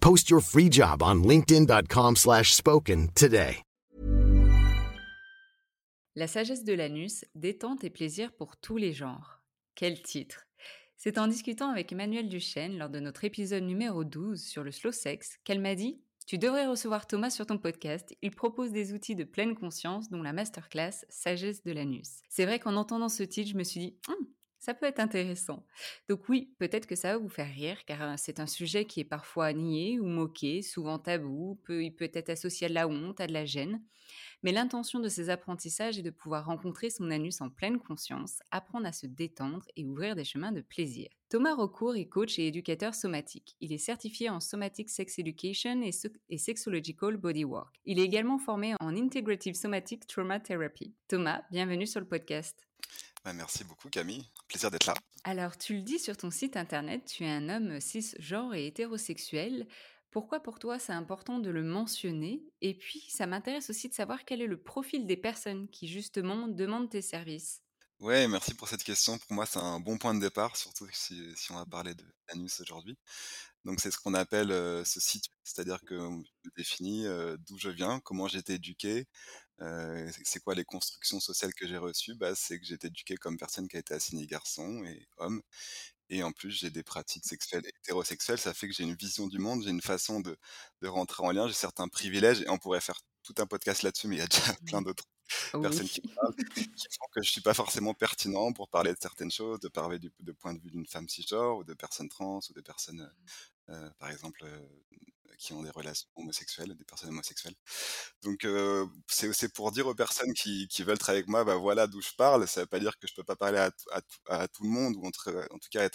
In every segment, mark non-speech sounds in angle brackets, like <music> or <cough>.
Post your free job on linkedin.com/spoken slash spoken today. La sagesse de l'anus, détente et plaisir pour tous les genres. Quel titre C'est en discutant avec Emmanuel Duchesne lors de notre épisode numéro 12 sur le slow sex qu'elle m'a dit Tu devrais recevoir Thomas sur ton podcast. Il propose des outils de pleine conscience, dont la masterclass Sagesse de l'anus. C'est vrai qu'en entendant ce titre, je me suis dit Hum, ça peut être intéressant. Donc oui, peut-être que ça va vous faire rire, car c'est un sujet qui est parfois nié ou moqué, souvent tabou, peut, il peut être associé à de la honte, à de la gêne. Mais l'intention de ces apprentissages est de pouvoir rencontrer son anus en pleine conscience, apprendre à se détendre et ouvrir des chemins de plaisir. Thomas Rocourt est coach et éducateur somatique. Il est certifié en Somatic Sex Education et, et Sexological. Il est également formé en Integrative Somatic Trauma Therapy. Thomas, bienvenue sur le podcast. Bah, merci beaucoup Camille, plaisir d'être là. Alors tu le dis sur ton site internet, tu es un homme cisgenre et hétérosexuel. Pourquoi pour toi c'est important de le mentionner? Et puis ça m'intéresse aussi de savoir quel est le profil des personnes qui justement demandent tes services. Ouais, merci pour cette question. Pour moi, c'est un bon point de départ, surtout si, on va parler de l'anus aujourd'hui. Donc, c'est ce qu'on appelle ce site, c'est-à-dire que je définis d'où je viens, comment j'ai été éduqué, c'est quoi les constructions sociales que j'ai reçues? Bah, C'est que j'ai été éduqué comme personne qui a été assignée garçon et homme. Et en plus, j'ai des pratiques sexuelles hétérosexuelles. Ça fait que j'ai une vision du monde, j'ai une façon de, de rentrer en lien, j'ai certains privilèges. Et on pourrait faire tout un podcast là-dessus, mais il y a déjà <laughs> plein d'autres personnes qui parlent, qui font que je suis pas forcément pertinent pour parler de certaines choses, de parler du de point de vue d'une femme cisgenre ou de personnes trans ou de personnes, euh, par exemple, qui ont des relations homosexuelles, des personnes homosexuelles. Donc c'est pour dire aux personnes qui, veulent travailler avec moi, bah voilà d'où je parle. Ça veut pas dire que je peux pas parler à, tout le monde ou en tout cas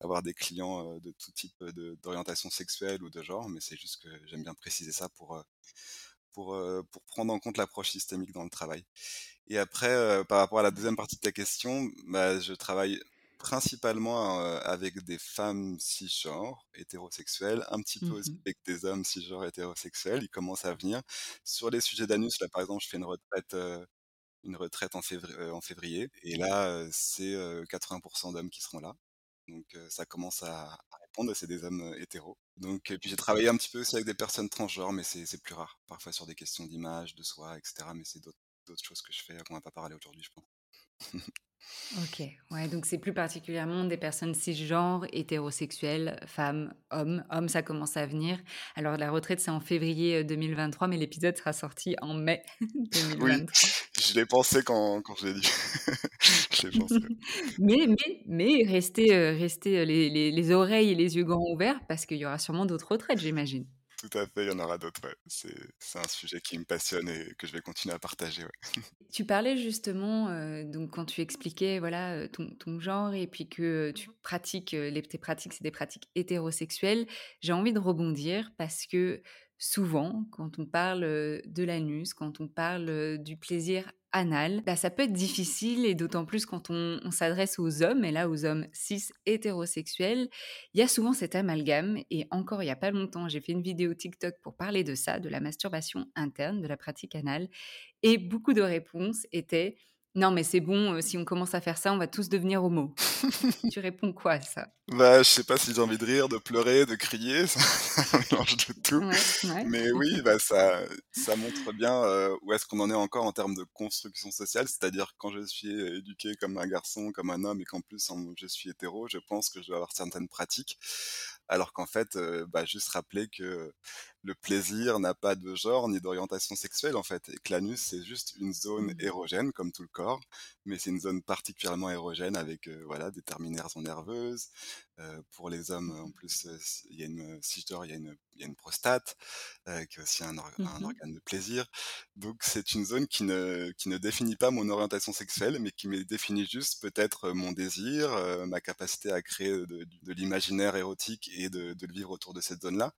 avoir des clients de tout type d'orientation sexuelle ou de genre, mais c'est juste que j'aime bien préciser ça pour prendre en compte l'approche systémique dans le travail. Et après, par rapport à la deuxième partie de ta question, bah, je travaille principalement avec des femmes cisgenres hétérosexuelles, un petit peu aussi mmh avec des hommes cisgenres hétérosexuels. Ils commencent à venir. Sur les sujets d'anus, là par exemple, je fais une retraite, une retraite en, février, en février. Et là, c'est 80% d'hommes qui seront là. Donc ça commence à, répondre, c'est des hommes hétéros. Donc, puis j'ai travaillé un petit peu aussi avec des personnes transgenres, mais c'est plus rare. Parfois sur des questions d'image, de soi, etc. Mais c'est d'autres choses que je fais qu'on va pas parler aujourd'hui, je pense. <laughs> Ok, ouais, donc c'est plus particulièrement des personnes cisgenres, hétérosexuelles, femmes, hommes. Hommes, ça commence à venir. Alors la retraite, c'est en février 2023, mais l'épisode sera sorti en mai 2023. <laughs> Oui, je l'ai pensé quand, quand je l'ai dit. <laughs> je l'ai pensé. <laughs> mais, mais, mais restez, restez les, les, les oreilles et les yeux grands ouverts parce qu'il y aura sûrement d'autres retraites, j'imagine. Tout à fait, il y en aura d'autres. C'est, un sujet qui me passionne et que je vais continuer à partager. <laughs> Tu parlais justement, donc quand tu expliquais voilà ton, genre et puis que tu pratiques, les, tes pratiques, c'est des pratiques hétérosexuelles, j'ai envie de rebondir parce que souvent, quand on parle de l'anus, quand on parle du plaisir anal, bah, ça peut être difficile et d'autant plus quand on, on s'adresse aux hommes, et là aux hommes cis hétérosexuels, il y a souvent cet amalgame. Et encore il n'y a pas longtemps, j'ai fait une vidéo TikTok pour parler de ça, de la masturbation interne, de la pratique anale. Et beaucoup de réponses étaient non, mais c'est bon, euh, si on commence à faire ça, on va tous devenir homo. <laughs> tu réponds quoi à ça? Bah, je sais pas si j'ai envie de rire, de pleurer, de crier, <laughs> c'est un mélange de tout. Ouais, ouais. Mais oui, bah ça, ça montre bien euh, où est-ce qu'on en est encore en termes de construction sociale. C'est-à-dire quand je suis éduqué comme un garçon, comme un homme, et qu'en plus je suis hétéro, je pense que je dois avoir certaines pratiques. Alors qu'en fait, euh, bah, juste rappeler que le plaisir n'a pas de genre ni d'orientation sexuelle en fait, et que l'anus c'est juste une zone Mhm. érogène comme tout le corps, mais c'est une zone particulièrement érogène avec euh, voilà des terminaisons nerveuses. Euh, pour les hommes, en plus, euh, il y a une, si je dors, il y a une, il y a une prostate, euh, qui est aussi un, or- un organe de plaisir. Donc c'est une zone qui ne, qui ne définit pas mon orientation sexuelle, mais qui me définit juste peut-être mon désir, ma capacité à créer de, de l'imaginaire érotique et de, de le vivre autour de cette zone-là.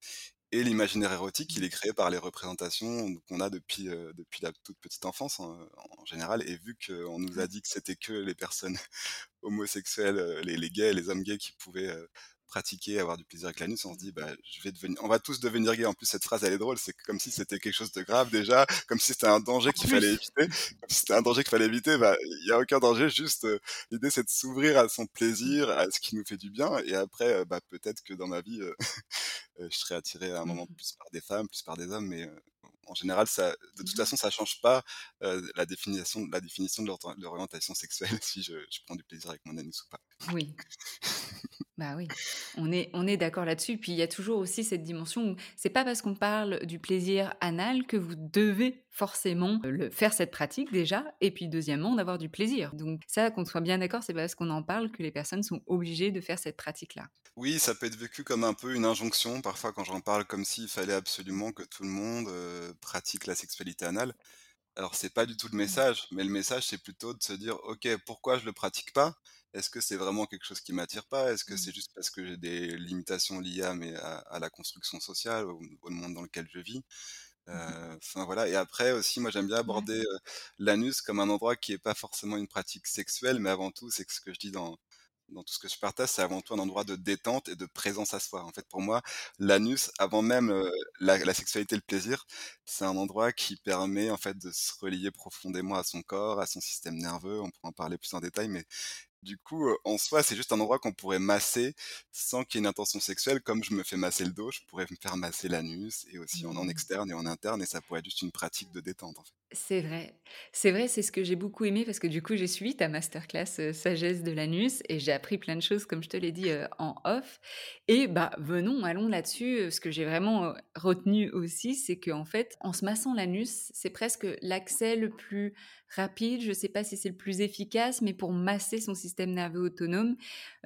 Et l'imaginaire érotique, il est créé par les représentations qu'on a depuis, euh, depuis la toute petite enfance en, en général. Et vu qu'on nous a Ouais. dit que c'était que les personnes <laughs> homosexuels, euh, les, les gays, les hommes gays qui pouvaient euh, pratiquer, avoir du plaisir avec l'anus, on se dit, bah, je vais devenir, on va tous devenir gays. En plus, cette phrase, elle est drôle. C'est comme si c'était quelque chose de grave déjà, comme si c'était un danger qu'il fallait éviter. Comme si c'était un danger qu'il fallait éviter. Bah, il y a aucun danger. Juste, euh, l'idée, c'est de s'ouvrir à son plaisir, à ce qui nous fait du bien. Et après, euh, bah, peut-être que dans ma vie, euh, <laughs> je serais attiré à un moment Mhm. plus par des femmes, plus par des hommes, mais euh, en général, ça, de toute Mhm. façon, ça change pas euh, la définition, la définition de l'orientation sexuelle <laughs> si je, je prends du plaisir avec mon anus ou pas. oui. Bah oui, on est, on est d'accord là-dessus. Puis il y a toujours aussi cette dimension où c'est pas parce qu'on parle du plaisir anal que vous devez forcément euh, le, faire cette pratique déjà, et puis deuxièmement d'avoir du plaisir. Donc ça, qu'on soit bien d'accord, c'est pas parce qu'on en parle que les personnes sont obligées de faire cette pratique-là. Oui, ça peut être vécu comme un peu une injonction, parfois quand j'en parle, comme s'il fallait absolument que tout le monde euh, pratique la sexualité anale. Alors c'est pas du tout le message, mais le message c'est plutôt de se dire, ok, pourquoi je le pratique pas? Est-ce que c'est vraiment quelque chose qui m'attire pas? Est-ce que Mm. c'est juste parce que j'ai des limitations liées à, mes, à, à la construction sociale, au, au monde dans lequel je vis? Mhm. Euh, Enfin voilà. Et après aussi, moi j'aime bien aborder euh, l'anus comme un endroit qui est pas forcément une pratique sexuelle, mais avant tout, c'est ce que je dis dans dans tout ce que je partage, c'est avant tout un endroit de détente et de présence à soi. En fait, pour moi, l'anus, avant même euh, la, la sexualité et le plaisir, c'est un endroit qui permet en fait de se relier profondément à son corps, à son système nerveux. On pourra en parler plus en détail, mais du coup, euh, en soi, c'est juste un endroit qu'on pourrait masser sans qu'il y ait une intention sexuelle. Comme je me fais masser le dos, je pourrais me faire masser l'anus et aussi en, en Mm. externe et en interne, et ça pourrait être juste une pratique de détente. En fait. C'est vrai. C'est vrai, c'est ce que j'ai beaucoup aimé parce que du coup, j'ai suivi ta masterclass euh, sagesse de l'anus et j'ai appris plein de choses, comme je te l'ai dit, euh, en off. Et bah, venons, allons là-dessus. Ce que j'ai vraiment euh, retenu aussi, c'est qu'en fait, en se massant l'anus, c'est presque l'accès le plus rapide. Je sais pas si c'est le plus efficace, mais pour masser son système nerveux autonome.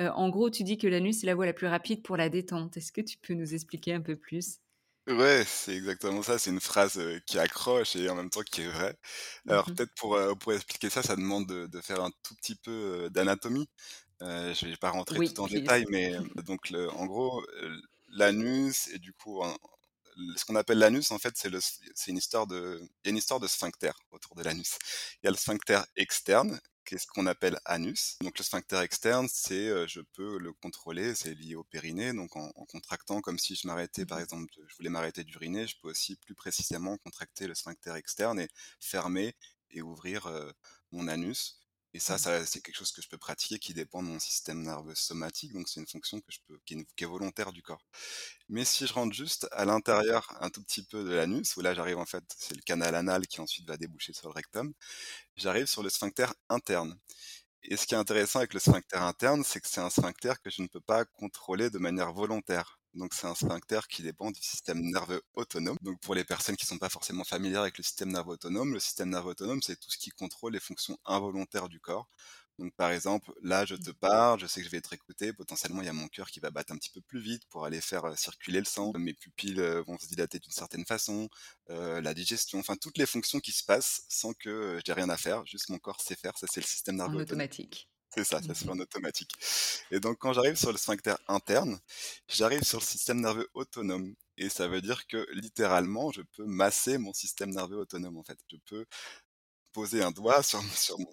Euh, en gros, tu dis que l'anus, c'est la voie la plus rapide pour la détente. Est-ce que tu peux nous expliquer un peu plus? Ouais, c'est exactement ça. C'est une phrase euh, qui accroche et en même temps qui est vraie. Alors Mhm. peut-être pour, euh, pour expliquer ça, ça demande de, de faire un tout petit peu d'anatomie. Je vais pas rentrer Oui, tout en détail, mais donc le- en gros, l'anus et du coup, ce qu'on appelle l'anus, en fait, c'est une histoire de, il y a une histoire de sphincter autour de l'anus. Il y a le sphincter externe, qui est ce qu'on appelle anus. Donc le sphincter externe, c'est, euh, je peux le contrôler, c'est lié au périnée, donc en, en contractant comme si je m'arrêtais, par Mhm. exemple, je voulais m'arrêter d'uriner, je peux aussi plus précisément contracter le sphincter externe et fermer et ouvrir euh, mon anus. Et ça, c'est quelque chose que je peux pratiquer qui dépend de mon système nerveux somatique, donc c'est une fonction qui est volontaire du corps. Mais si je rentre juste à l'intérieur un tout petit peu de l'anus, où là j'arrive en fait, c'est le canal anal qui ensuite va déboucher sur le rectum, j'arrive sur le sphincter interne. Et ce qui est intéressant avec le sphincter interne, c'est que c'est un sphincter que je ne peux pas contrôler de manière volontaire. Donc c'est un sphincter qui dépend du système nerveux autonome. Donc pour les personnes qui ne sont pas forcément familières avec le système nerveux autonome, le système nerveux autonome, c'est tout ce qui contrôle les fonctions involontaires du corps. Donc par exemple, là je te parle, je sais que je vais être écouté, potentiellement il y a mon cœur qui va battre un petit peu plus vite pour aller faire euh, circuler le sang, mes pupilles euh, vont se dilater d'une certaine façon, euh, la digestion, enfin toutes les fonctions qui se passent sans que j'ai rien à faire, juste mon corps sait faire, ça c'est le système nerveux En autonome. automatique. C'est ça, ça se fait Mhm. en automatique. Et donc quand j'arrive sur le sphincter interne, j'arrive sur le système nerveux autonome. Et ça veut dire que littéralement, je peux masser mon système nerveux autonome en fait. Je peux poser un doigt sur sur mon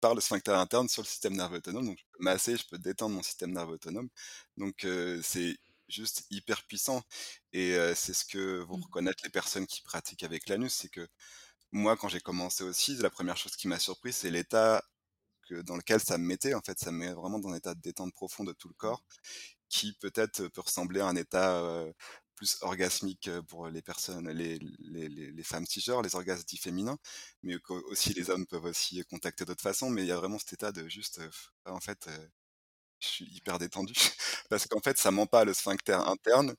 par le sphincter interne sur le système nerveux autonome, donc je peux masser, je peux détendre mon système nerveux autonome, donc heu, c'est juste hyper puissant et heu, c'est ce que vont Mmh. reconnaître les personnes qui pratiquent avec l'anus, c'est que moi, quand j'ai commencé aussi, la première chose qui m'a surpris, c'est l'état que dans lequel ça me mettait, en fait, ça me met vraiment dans un état de détente profond de tout le corps, qui peut-être peut ressembler à un état, plus orgasmique, pour les personnes les les les les femmes cisgenres, les orgasmes dits féminins, mais aussi les hommes peuvent aussi contacter d'autres façons, mais il y a vraiment cet état de juste, heu, en fait, je suis hyper détendu <laughs> parce qu'en fait, ça ment pas le sphincter interne.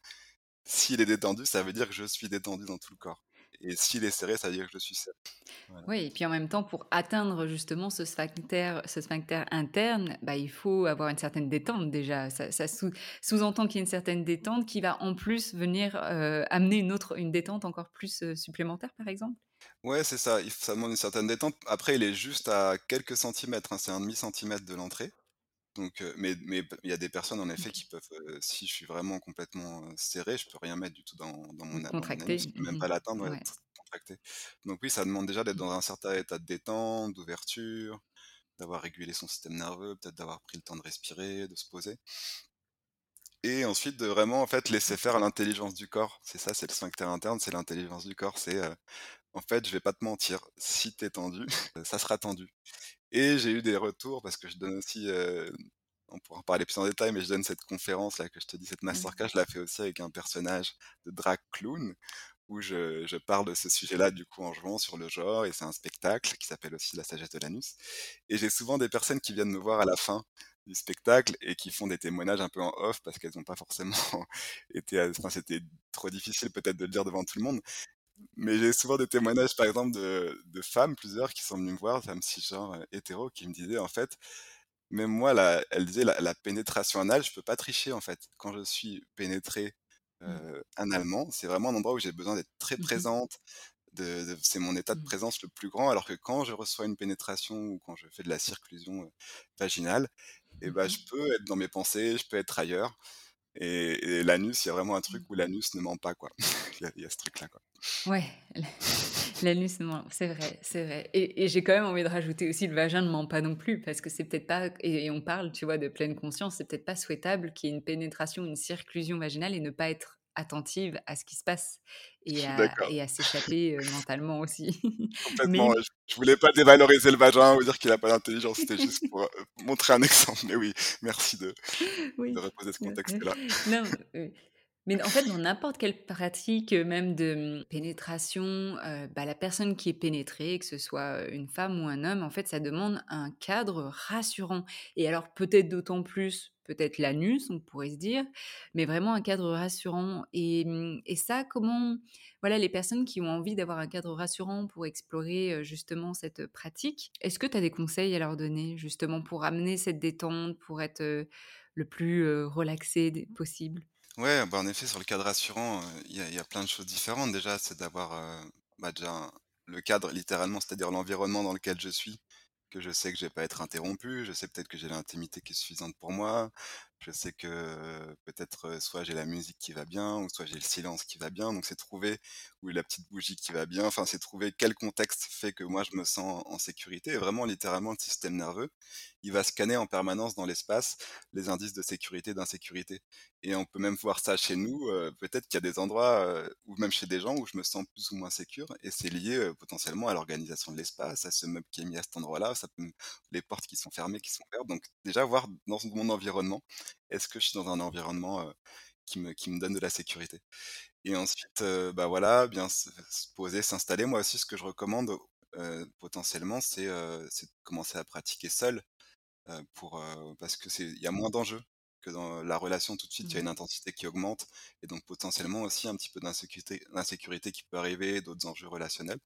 S'il est détendu, ça veut dire que je suis détendu dans tout le corps et s'il est serré, ça veut dire que je suis serré. Voilà. Oui et puis en même temps pour atteindre justement ce sphincter ce sphincter interne, bah, il faut avoir une certaine détente déjà. Ça ça sous sous-entend qu'il y a une certaine détente qui va en plus venir, heu, amener une autre une détente encore plus, heu, supplémentaire par exemple? Ouais, c'est ça, ça demande une certaine détente. Après, il est juste à quelques centimètres, hein, c'est un demi centimètre de l'entrée, donc mais il y a des personnes en effet qui peuvent, si je suis vraiment complètement, serré, je peux rien mettre du tout dans dans mon dans mon Contracté. je peux même Mmh pas l'atteindre, ouais, contracté. Donc oui, ça demande déjà d'être Mmh. dans un certain état de détente, d'ouverture, d'avoir régulé son système nerveux, peut-être d'avoir pris le temps de respirer, de se poser et ensuite de vraiment, en fait, laisser faire l'intelligence du corps. C'est ça, c'est le sphincter interne, c'est l'intelligence du corps. C'est, en fait, je vais pas te mentir, si tu es tendu, <laughs> ça sera tendu et j'ai eu des retours parce que je donne aussi, on pourra en parler plus en détail, mais je donne cette conférence-là que je te dis, cette Mmh. masterclass, je la fais aussi avec un personnage de drag clown où je je parle de ce sujet-là, du coup, en jouant sur le genre et c'est un spectacle qui s'appelle aussi La sagesse de l'anus et j'ai souvent des personnes qui viennent me voir à la fin du spectacle et qui font des témoignages un peu en off parce qu'elles ont pas forcément <laughs> été enfin, c'était trop difficile peut-être de le dire devant tout le monde, mais j'ai souvent des témoignages, par exemple, de de femmes, plusieurs, qui sont venues me voir, femmes cisgenres, heu, hétéros, qui me disaient, en fait: «Même moi, la» elle disait: «La la pénétration anale, je peux pas tricher, en fait. Quand je suis pénétrée, Mmh. analement, c'est vraiment un endroit où j'ai besoin d'être très Mmh mh. présente, de de c'est mon état de Mmh. présence le plus grand, alors que quand je reçois une pénétration ou quand je fais de la circlusion, heu, vaginale et bah, mh. je peux être dans mes pensées, je peux être ailleurs et et l'anus, il y a vraiment un truc où l'anus ne ment pas, quoi. <laughs> Il y a il y a ce truc-là, quoi. Ouais, l'anus c'est vrai, c'est vrai et et j'ai quand même envie de rajouter aussi le vagin ne ment pas non plus parce que c'est peut-être pas et et on parle, tu vois, de pleine conscience, c'est peut-être pas souhaitable qu'il y ait une pénétration, une circlusion vaginale et ne pas être attentive à ce qui se passe et à d'accord. et à s'échapper, heu, mentalement aussi. <laughs> Complètement, Mais je voulais pas dévaloriser le vagin ou dire qu'il a pas d'intelligence, c'était juste pour, heu, montrer un <laughs> exemple, mais oui, merci de reposer ce contexte-là. non, mais en fait, dans n'importe quelle pratique, heu, même de, mmh, pénétration, heu, bah, la personne qui est pénétrée, que ce soit, heu, une femme ou un homme, en fait, ça demande un cadre rassurant et alors peut-être d'autant plus, peut-être l'anus, on pourrait se dire, mais vraiment un cadre rassurant et mmh et ça, comment voilà, les personnes qui ont envie d'avoir un cadre rassurant pour explorer, justement cette pratique, est-ce que tu as des conseils à leur donner, justement, pour amener cette détente, pour être, le plus, relaxé possible? Ouais, bah, en effet, sur le cadre rassurant, heu, il y a plein de choses différentes. Déjà, c'est d'avoir, bah, déjà le cadre littéralement, c'est-à-dire l'environnement dans lequel je suis, que je sais que je vais pas être interrompu, je sais peut-être que j'ai l'intimité qui est suffisante pour moi. Je sais que, peut-être, heu, soit j'ai la musique qui va bien ou soit j'ai le silence qui va bien, donc c'est trouver ou la petite bougie qui va bien, enfin, c'est trouver quel contexte fait que moi je me sens en sécurité. Et vraiment littéralement le système nerveux, il va scanner en permanence dans l'espace les indices de sécurité, d'insécurité. Et on peut même voir ça chez nous, heu, peut-être qu'il y a des endroits, heu, ou même chez des gens où je me sens plus ou moins sécure et c'est lié, potentiellement à l'organisation de l'espace, à ce meuble qui est mis à cet endroit-là, les portes qui sont fermées, qui sont ouvertes, donc déjà voir dans mon environnement, est-ce que je suis dans un environnement, qui me qui me donne de la sécurité? Et ensuite, bah, voilà, bien se se poser, s'installer. Moi aussi, ce que je recommande, potentiellement, c'est, de commencer à pratiquer seul, pour, parce que c'est il y a moins d'enjeux que dans la relation. Tout de suite, il y a Mmh. une intensité qui augmente et donc potentiellement aussi un petit peu d'insécurité d'insécurité qui peut arriver, d'autres enjeux relationnels.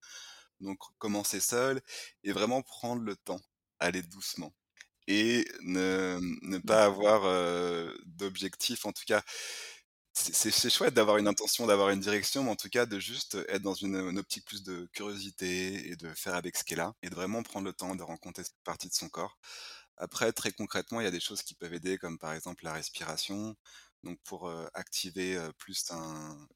Donc commencer seul et vraiment prendre le temps, aller doucement et ne ne Mmh. pas avoir, heu, d'objectif. En tout cas, c'est chouette d'avoir une intention, d'avoir une direction, mais en tout cas de juste être dans une, une optique plus de curiosité et de faire avec ce qui est là et de vraiment prendre le temps de rencontrer cette partie de son corps. Après, très concrètement, il y a des choses qui peuvent aider comme par exemple la respiration, donc pour, activer, plus un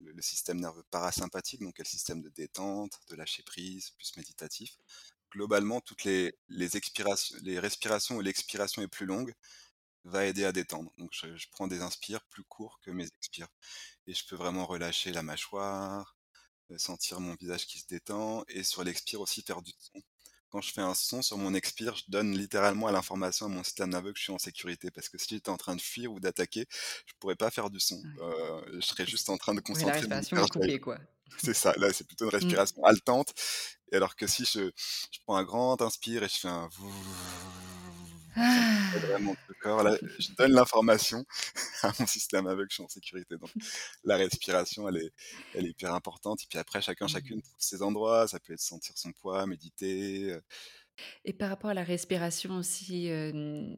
le, le système nerveux parasympathique, donc quel système de détente, de lâcher prise, plus méditatif. Globalement, toutes les, les expirations, les respirations et l'expiration est plus longue, va aider à détendre. Donc je, je prends des inspires plus courts que mes expires. Et je peux vraiment relâcher la mâchoire, euh, sentir mon visage qui se détend, et sur l'expire aussi faire du son. Quand je fais un son sur mon expire, je donne littéralement à l'information à mon système nerveux que je suis en sécurité. Parce que si j'étais en train de fuir ou d'attaquer, je pourrais pas faire du son. Euh, je serais juste en train de Oui, la concentrer mon respiration est cardiaque. coupée, quoi. C'est ça, là c'est plutôt une Mm. respiration haletante. Et alors que si je, je prends un grand inspire et je fais un Ah. vraiment le corps, là je donne l'information <laughs> à mon système que je suis en sécurité. Donc la respiration elle est, elle est hyper importante. Et puis après chacun Mm. chacune trouve ses endroits, ça peut être sentir son poids, méditer. Et par rapport à la respiration aussi, euh,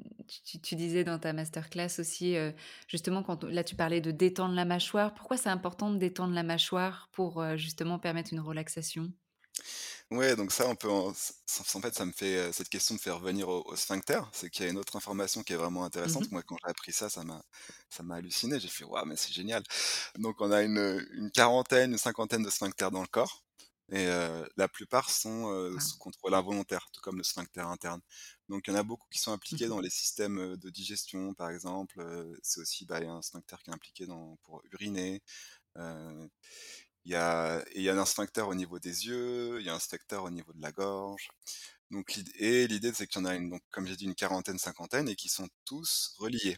tu, disais dans ta masterclass aussi, euh, justement, quand là tu parlais de détendre la mâchoire. Pourquoi c'est important de détendre la mâchoire pour euh, justement permettre une relaxation? Ouais, donc ça, on peut en, fait, ça me fait, cette question me fait revenir au, au sphincter. C'est qu'il y a une autre information qui est vraiment intéressante. Mhm. Moi, quand j'ai appris ça, ça m'a, ça m'a halluciné. J'ai fait, waouh, mais c'est génial. Donc, on a une, une quarantaine, une cinquantaine de sphincters dans le corps. Et euh, la plupart sont euh, Wow. sous contrôle involontaire, tout comme le sphincter interne. Donc, il y en a beaucoup qui sont impliqués Mhm. dans les systèmes de digestion, par exemple. Euh, C'est aussi, bah, y a un sphincter qui est impliqué dans, pour uriner. Il y a, et y a un sphincter au niveau des yeux, il y a un sphincter au niveau de la gorge. Donc, et l'idée, c'est qu'il y en a une, donc, comme j'ai dit, une quarantaine, cinquantaine, et qui sont tous reliés.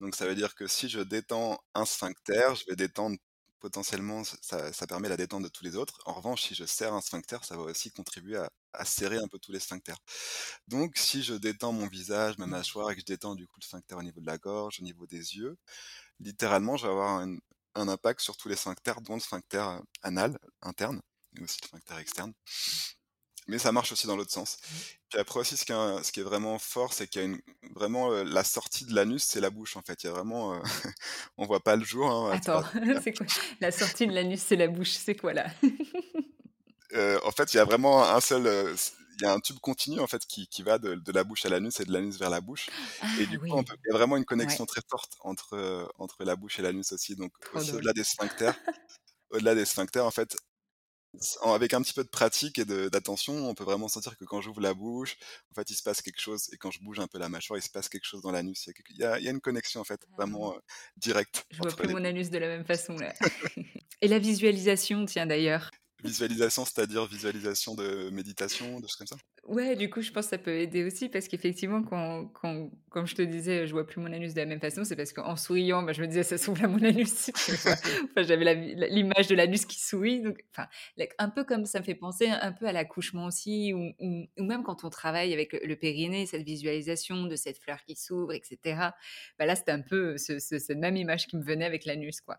Donc, ça veut dire que si je détends un sphincter, je vais détendre potentiellement, ça, permet la détente de tous les autres. En revanche, si je serre un sphincter, ça va aussi contribuer à, serrer un peu tous les sphincters. Donc, si je détends mon visage, ma mâchoire, et que je détends du coup le sphincter au niveau de la gorge, au niveau des yeux, littéralement, je vais avoir un, impact sur tous les sphincters, dont le sphincter euh, anal, interne, et aussi le sphincter externe. Mais ça marche aussi dans l'autre sens. Puis après aussi, ce qui est, ce qui est vraiment fort, c'est qu'il y a une, vraiment euh, la sortie de l'anus, c'est la bouche en fait. Il y a vraiment, euh, <laughs> on voit pas le jour. Hein, Attends, <laughs> c'est quoi? La sortie de l'anus, c'est la bouche, c'est quoi là? <laughs> Euh, en fait, il y a vraiment un seul, il y a un tube continu en fait qui, qui va de, de la bouche à l'anus et de l'anus vers la bouche. Ah Et du coup, oui, on peut- il y a vraiment une ouais, connexion très forte entre entre la bouche et l'anus aussi. Donc au-delà des sphincters, au-delà des sphincters, en fait, avec un petit peu de pratique et d'attention, on peut vraiment sentir que quand j'ouvre la bouche, en fait, il se passe quelque chose. Et quand je bouge un peu la mâchoire, il se passe quelque chose dans l'anus. Il y a, quelque- il y a- une connexion en fait Ah, vraiment euh, directe Je vois plus les mon anus de la même façon là. <laughs> Et la visualisation, tiens d'ailleurs. Visualisation, c'est-à-dire visualisation de méditation, de choses comme ça? Ouais, du coup, je pense que ça peut aider aussi parce qu'effectivement, quand, quand, comme je te disais, je vois plus mon anus de la même façon, c'est parce qu'en souriant, bah, je me disais, ça s'ouvre à mon anus. <laughs> <laughs> Enfin, j'avais l'image de l'anus qui sourit. Donc, enfin, un peu comme ça me fait penser un peu à l'accouchement aussi, ou, ou- ou même quand on travaille avec le, le périnée, cette visualisation de cette fleur qui s'ouvre, etc. Bah, là, c'était un peu ce- ce- cette même image qui me venait avec l'anus, quoi.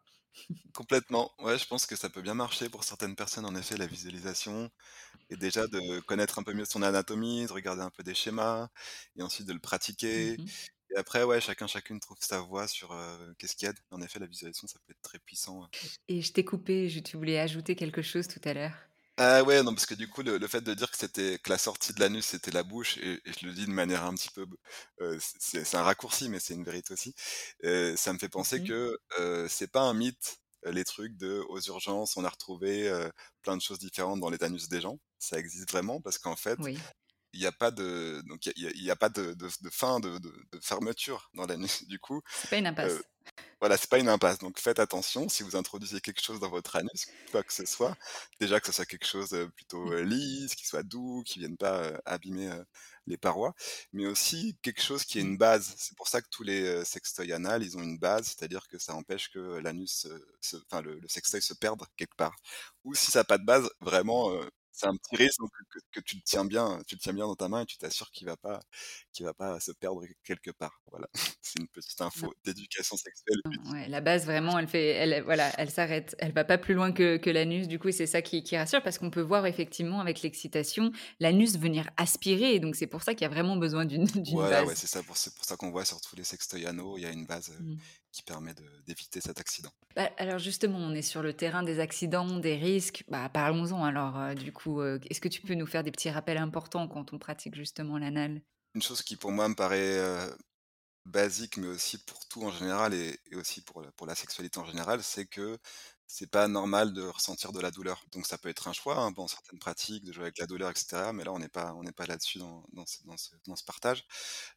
Complètement. Ouais, je pense que ça peut bien marcher pour certaines personnes, en effet, la visualisation. Et déjà de connaître un peu mieux son anatomie, de regarder un peu des schémas, et ensuite de le pratiquer. Mhm. Et après, ouais, chacun, chacune trouve sa voie sur euh, qu'est-ce qui aide. En effet, la visualisation, ça peut être très puissant. ouais. Et je t'ai coupé, je- tu voulais ajouter quelque chose tout à l'heure? Ah ouais, non, parce que du coup, le, le fait de dire que c'était que la sortie de l'anus, c'était la bouche, et, et je le dis de manière un petit peu, euh, c'est c'est un raccourci, mais c'est une vérité aussi. euh, ça me fait penser Mhm. que euh, c'est pas un mythe, euh, les trucs de aux urgences, on a retrouvé euh, plein de choses différentes dans les anus des gens. Ça existe vraiment parce qu'en fait, Oui. Il n'y a pas de, donc il y a, il y a pas de, de, de fin, de, de, de fermeture dans l'anus. <laughs> Du coup, C'est pas une impasse. euh, voilà, c'est pas une impasse. Donc faites attention si vous introduisez quelque chose dans votre anus, quoi que ce soit. Déjà que ce soit quelque chose euh, plutôt euh, lisse, qui soit doux, qui vienne pas euh, abîmer euh, les parois, mais aussi quelque chose qui ait une base. C'est pour ça que tous les euh, sextoys anal, ils ont une base, c'est-à-dire que ça empêche que l'anus, euh, enfin le, le sextoy se perde quelque part. Ou si ça n'a pas de base, vraiment, euh, c'est un petit risque donc, que, que tu le tiens bien, tu le tiens bien dans ta main et tu t'assures qu'il va pas, qu'il va pas se perdre quelque part. Voilà, <laughs> c'est une petite info d'éducation sexuelle. Ouais, la base, vraiment, elle fait, elle, voilà, elle s'arrête. Elle va pas plus loin que, que l'anus. Du coup, c'est ça qui, qui rassure parce qu'on peut voir effectivement avec l'excitation l'anus venir aspirer. Donc, c'est pour ça qu'il y a vraiment besoin d'une <laughs> Voilà, ouais, base. c'est ça, pour, c'est pour ça qu'on voit sur tous les sextoys anaux, il y a une base euh, Mm. Qui permet d'éviter cet accident. Bah, alors justement, on est sur le terrain des accidents, des risques. Bah, parlons-en. Alors, euh, du coup, euh, est-ce que tu peux nous faire des petits rappels importants quand on pratique justement l'anal? Une chose qui pour moi me paraît euh, basique, mais aussi pour tout en général et, et aussi pour la sexualité en général, c'est que c'est pas normal de ressentir de la douleur. Donc ça peut être un choix, hein, dans certaines pratiques, de jouer avec la douleur et cetera, mais là on n'est pas on n'est pas là-dessus dans dans ce dans ce dans ce partage.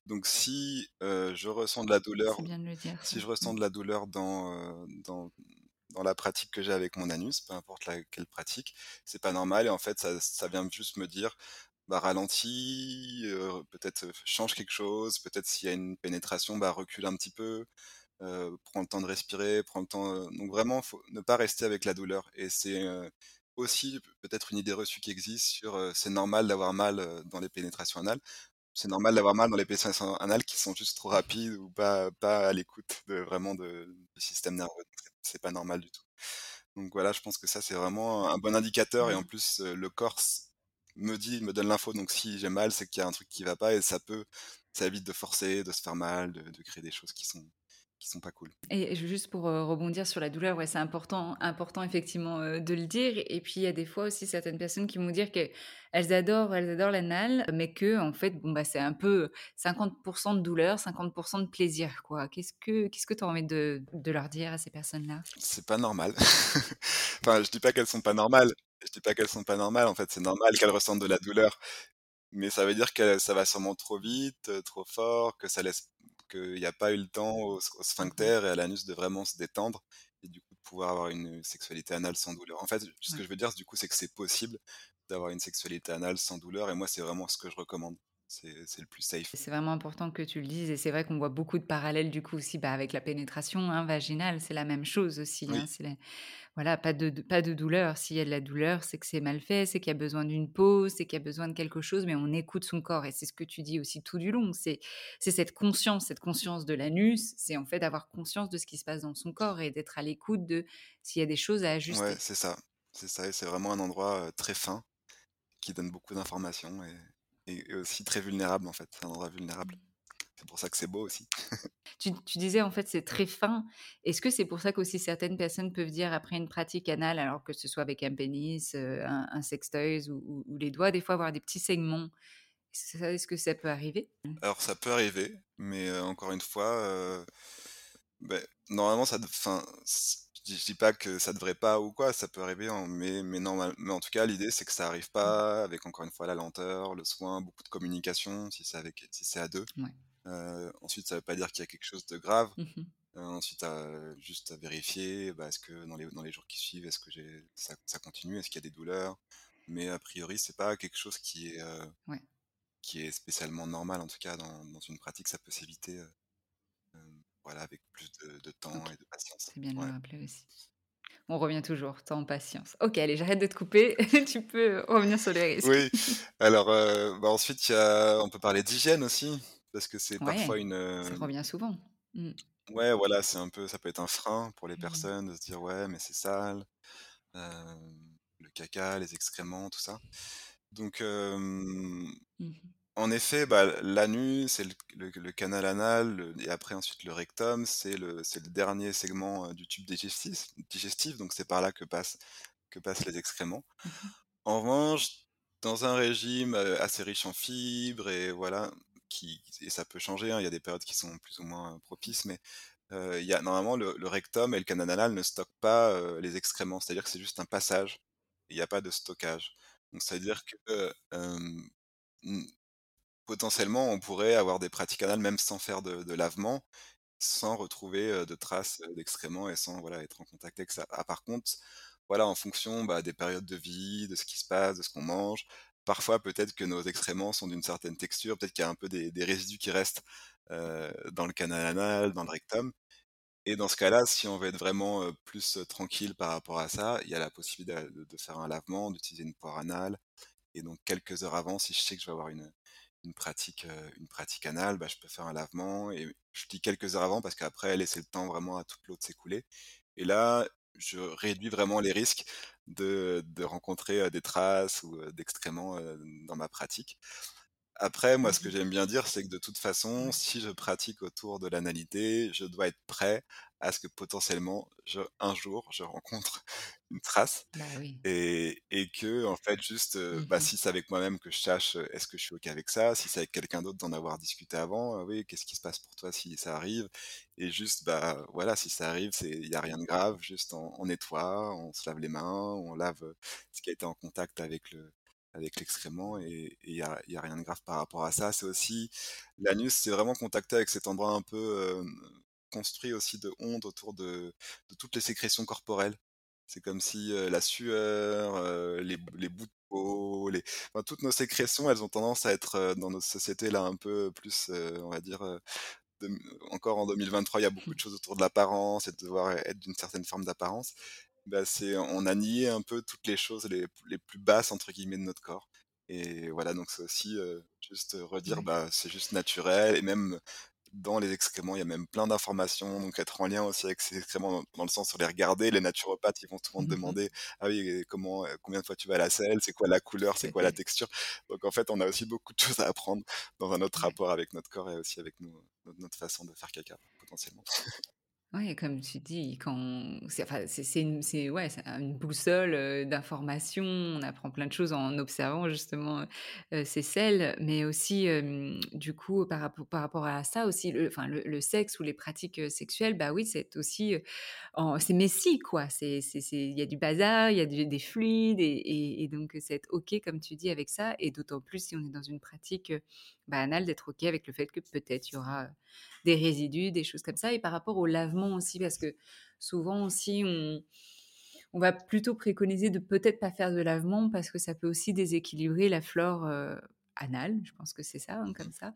Donc si, je ressens de la douleur C'est bien de le dire ça. si je Mmh. ressens de la douleur dans, dans dans la pratique que j'ai avec mon anus, peu importe laquelle pratique, c'est pas normal et en fait ça ça vient juste me dire: «Bah ralentis, peut-être, change quelque chose, peut-être s'il y a une pénétration, bah recule un petit peu, heu, prends le temps de respirer, prends le temps, heu» donc vraiment faut ne pas rester avec la douleur et c'est, heu, aussi peut-être une idée reçue qui existe sur, heu, c'est normal d'avoir mal, heu, dans les pénétrations anales. C'est normal d'avoir mal dans les pénétrations anales qui sont juste trop rapides ou pas pas à l'écoute de vraiment de du système nerveux, c'est pas normal du tout. Donc voilà, je pense que ça, c'est vraiment un bon indicateur et en plus, heu, le corps me dit me donne l'info, donc si j'ai mal, c'est qu'il y a un truc qui va pas et ça peut ça évite de forcer, de se faire mal, de de créer des choses qui sont qui sont pas cool. Et ju juste pour, heu, rebondir sur la douleur, ouais, c'est important important effectivement, heu, de le dire et puis il y a des fois aussi certaines personnes qui vont dire qu'elles adorent elles adorent l'anal, mais qu'en fait, bon, bah, c'est un peu 50% de douleur, 50% de plaisir, quoi. Qu'est-ce que qu'est-ce que tu as envie de de leur dire à ces personnes-là? C'est pas normal. <laughs> Enfin, je dis pas qu'elles sont pas normales, je dis pas qu'elles sont pas normales, en fait, c'est normal qu'elles ressentent de la douleur. Mais ça veut dire que ça va sûrement trop vite, heu, trop fort, que ça laisse qu'il y a pas eu le temps au Mmh mh. sphincter et à l'anus de vraiment se détendre et du coup de pouvoir avoir une sexualité anale sans douleur. En fait, ce que je veux dire, du coup, c'est que c'est possible d'avoir une sexualité anale sans douleur et moi, c'est vraiment ce que je recommande. C'est le plus safe. C'est vraiment important que tu le dises et c'est vrai qu'on voit beaucoup de parallèles du coup aussi, bah, avec la pénétration, hein, vaginale, c'est la même chose aussi, Oui, hein. La voilà, pas de pas de douleur. S'il y a de la douleur, c'est que c'est mal fait, c'est qu'il y a besoin d'une pause, c'est qu'il y a besoin de quelque chose, mais on écoute son corps et c'est ce que tu dis aussi tout du long. C'est cette conscience, cette conscience de l'anus, c'est en fait d'avoir conscience de ce qui se passe dans son corps et d'être à l'écoute de s'il y a des choses à ouais, ajuster. c'est ça. C'est ça et c'est vraiment un endroit, très fin qui donne beaucoup d'informations et aussi très vulnérable, en fait. C'est un endroit vulnérable. C'est pour ça que c'est beau aussi. Tu tu disais en fait c'est très fin. Est-ce que c'est pour ça qu'aussi certaines personnes peuvent dire après une pratique anale, alors que ce soit avec un pénis, heu, un un sextoys ou ou ou les doigts, des fois avoir des petits saignements? Est-ce que ça est-ce que ça peut arriver? Alors ça peut arriver, mais heu, encore une fois, heu, beh, normalement ça c je dis pas que ça devrait pas ou quoi, ça peut arriver en mais mais normal mais en tout cas l'idée c'est que ça arrive Mmh. pas avec encore une fois la lenteur, le soin, beaucoup de communication si c'est avec si c'est à 2. Ouais. Heu, ensuite ça veut pas dire qu'il y a quelque chose de grave. Mmh mh. Heu, ensuite à juste à vérifier, bah, est-ce que dans les dans les jours qui suivent, est-ce que ça ça continue? Est-ce qu'il y a des douleurs? Mais a priori, c'est pas quelque chose qui est, Ouais. qui est spécialement normal en tout cas dans dans une pratique, ça peut s'éviter, voilà, avec plus de de temps et de patience. C'est bien de le rappeler aussi. On revient toujours, temps, patience. OK, allez, j'arrête de te couper. <laughs> Tu peux revenir sur les risques. Oui, alors, bah, ensuite y a on peut parler d'hygiène aussi, parce que c'est Ouais, parfois une, ça revient souvent. Mmh. ouais, voilà, c'est un peu ça peut être un frein pour les Mmh. personnes de se dire: «Ouais, mais c'est sale», le caca, les excréments, tout ça. Donc, Mmh mh. en effet, bah, l'anus et le le le canal anal, le et après ensuite le rectum, c'est le c'est le dernier segment, du tube digestif digestif, donc c'est par là que passent que passent les excréments. Mmh En revanche, dans un régime, assez riche en fibres et voilà, et ça peut changer, hein, il y a des périodes qui sont plus ou moins propices, mais, il y a normalement le rectum et le canal anal ne stockent pas, les excréments. C'est-à-dire que c'est juste un passage, il y a pas de stockage. Donc ça veut dire que, potentiellement, on pourrait avoir des pratiques anales même sans faire de lavement, sans retrouver, de traces, d'excréments et sans, voilà, être en contact avec ça. Ah par contre, voilà, en fonction, bah, des périodes de vie, de ce qui se passe, de ce qu'on mange, parfois peut-être que nos excréments sont d'une certaine texture, peut-être qu'il y a un peu des résidus qui restent, heu, dans le canal anal, dans le rectum. Et dans ce cas-là, si on veut être vraiment, heu, plus, heu, tranquille par rapport à ça, il y a la possibilité de faire un lavement, d'utiliser une poire anale. Et donc quelques heures avant, si je sais que je vais avoir une pratique anale, bah, je peux faire un lavement. Et je dis quelques heures avant parce qu'après laisser le temps vraiment à toute l'eau de s'écouler. Et là, je réduis vraiment les risques de de rencontrer, des traces ou, d'excréments, dans ma pratique. Après, moi, ce que Mmh j'aime bien dire, c'est que de toute façon, si je pratique autour de l'analité, je dois être prêt à ce que potentiellement je un jour, je rencontre une trace Bah oui. et et qu'en fait juste, bah, Mmh si c'est avec moi-même que je sache, heu, est-ce que je suis OK avec ça? Si c'est avec quelqu'un d'autre, d'en avoir discuté avant, heu, oui, qu'est-ce qui se passe pour toi si ça arrive? Et juste, bah, voilà, si ça arrive, c'est il y a rien de grave, juste on on nettoie, on se lave les mains, on lave, ce qui a été en contact avec le avec l'excrément et il y a y a rien de grave par rapport à ça. C'est aussi l'anus, c'est vraiment contacté avec cet endroit un peu, construit aussi de honte autour de de toutes les sécrétions corporelles. C'est comme si, la sueur, les les bouts de peau, les enfin toutes nos sécrétions, elles ont tendance à être, dans notre société là un peu plus, on va dire, encore en 2023, il y a beaucoup de choses autour de l'apparence et de devoir être d'une certaine forme d'apparence. Bah, c'est on a nié un peu toutes les choses les les «plus basses» entre guillemets de notre corps. Et voilà, donc c'est aussi, juste redire, bah, c'est juste naturel et même dans les excréments, il y a même plein d'informations, donc être en lien aussi avec ces excréments dans dans le sens où les regarder, les naturopathes, ils vont souvent te demander: «Ah oui comment, heu, combien de fois tu vas à la selle? C'est quoi la couleur? C'est quoi la texture?» donc en fait, on a aussi beaucoup de choses à apprendre dans un autre Ouais. rapport avec notre corps et aussi avec notre notre façon de faire caca, potentiellement. Ouais, comme tu dis, quand c'est enfin, c'est une ouais, une boussole, heu, d'informations. On apprend plein de choses en observant justement, heu heu, ces selles, mais aussi, hem, du coup, par rappo par rapport à ça aussi, le enfin, le sexe ou les pratiques, sexuelles, bah, oui, c'est aussi, c'est messy, quoi. C'est il y a du bazar, il y a des fluides et et donc c'est OK, comme tu dis, avec ça et d'autant plus si on est dans une pratique, anale, d'être OK avec le fait que peut-être il y aura, des résidus, des choses comme ça et par rapport au lavement aussi, parce que souvent aussi on on va plutôt préconiser de peut-être pas faire de lavement parce que ça peut aussi déséquilibrer la flore, heu, anale, je pense que c'est ça, hein, comme ça,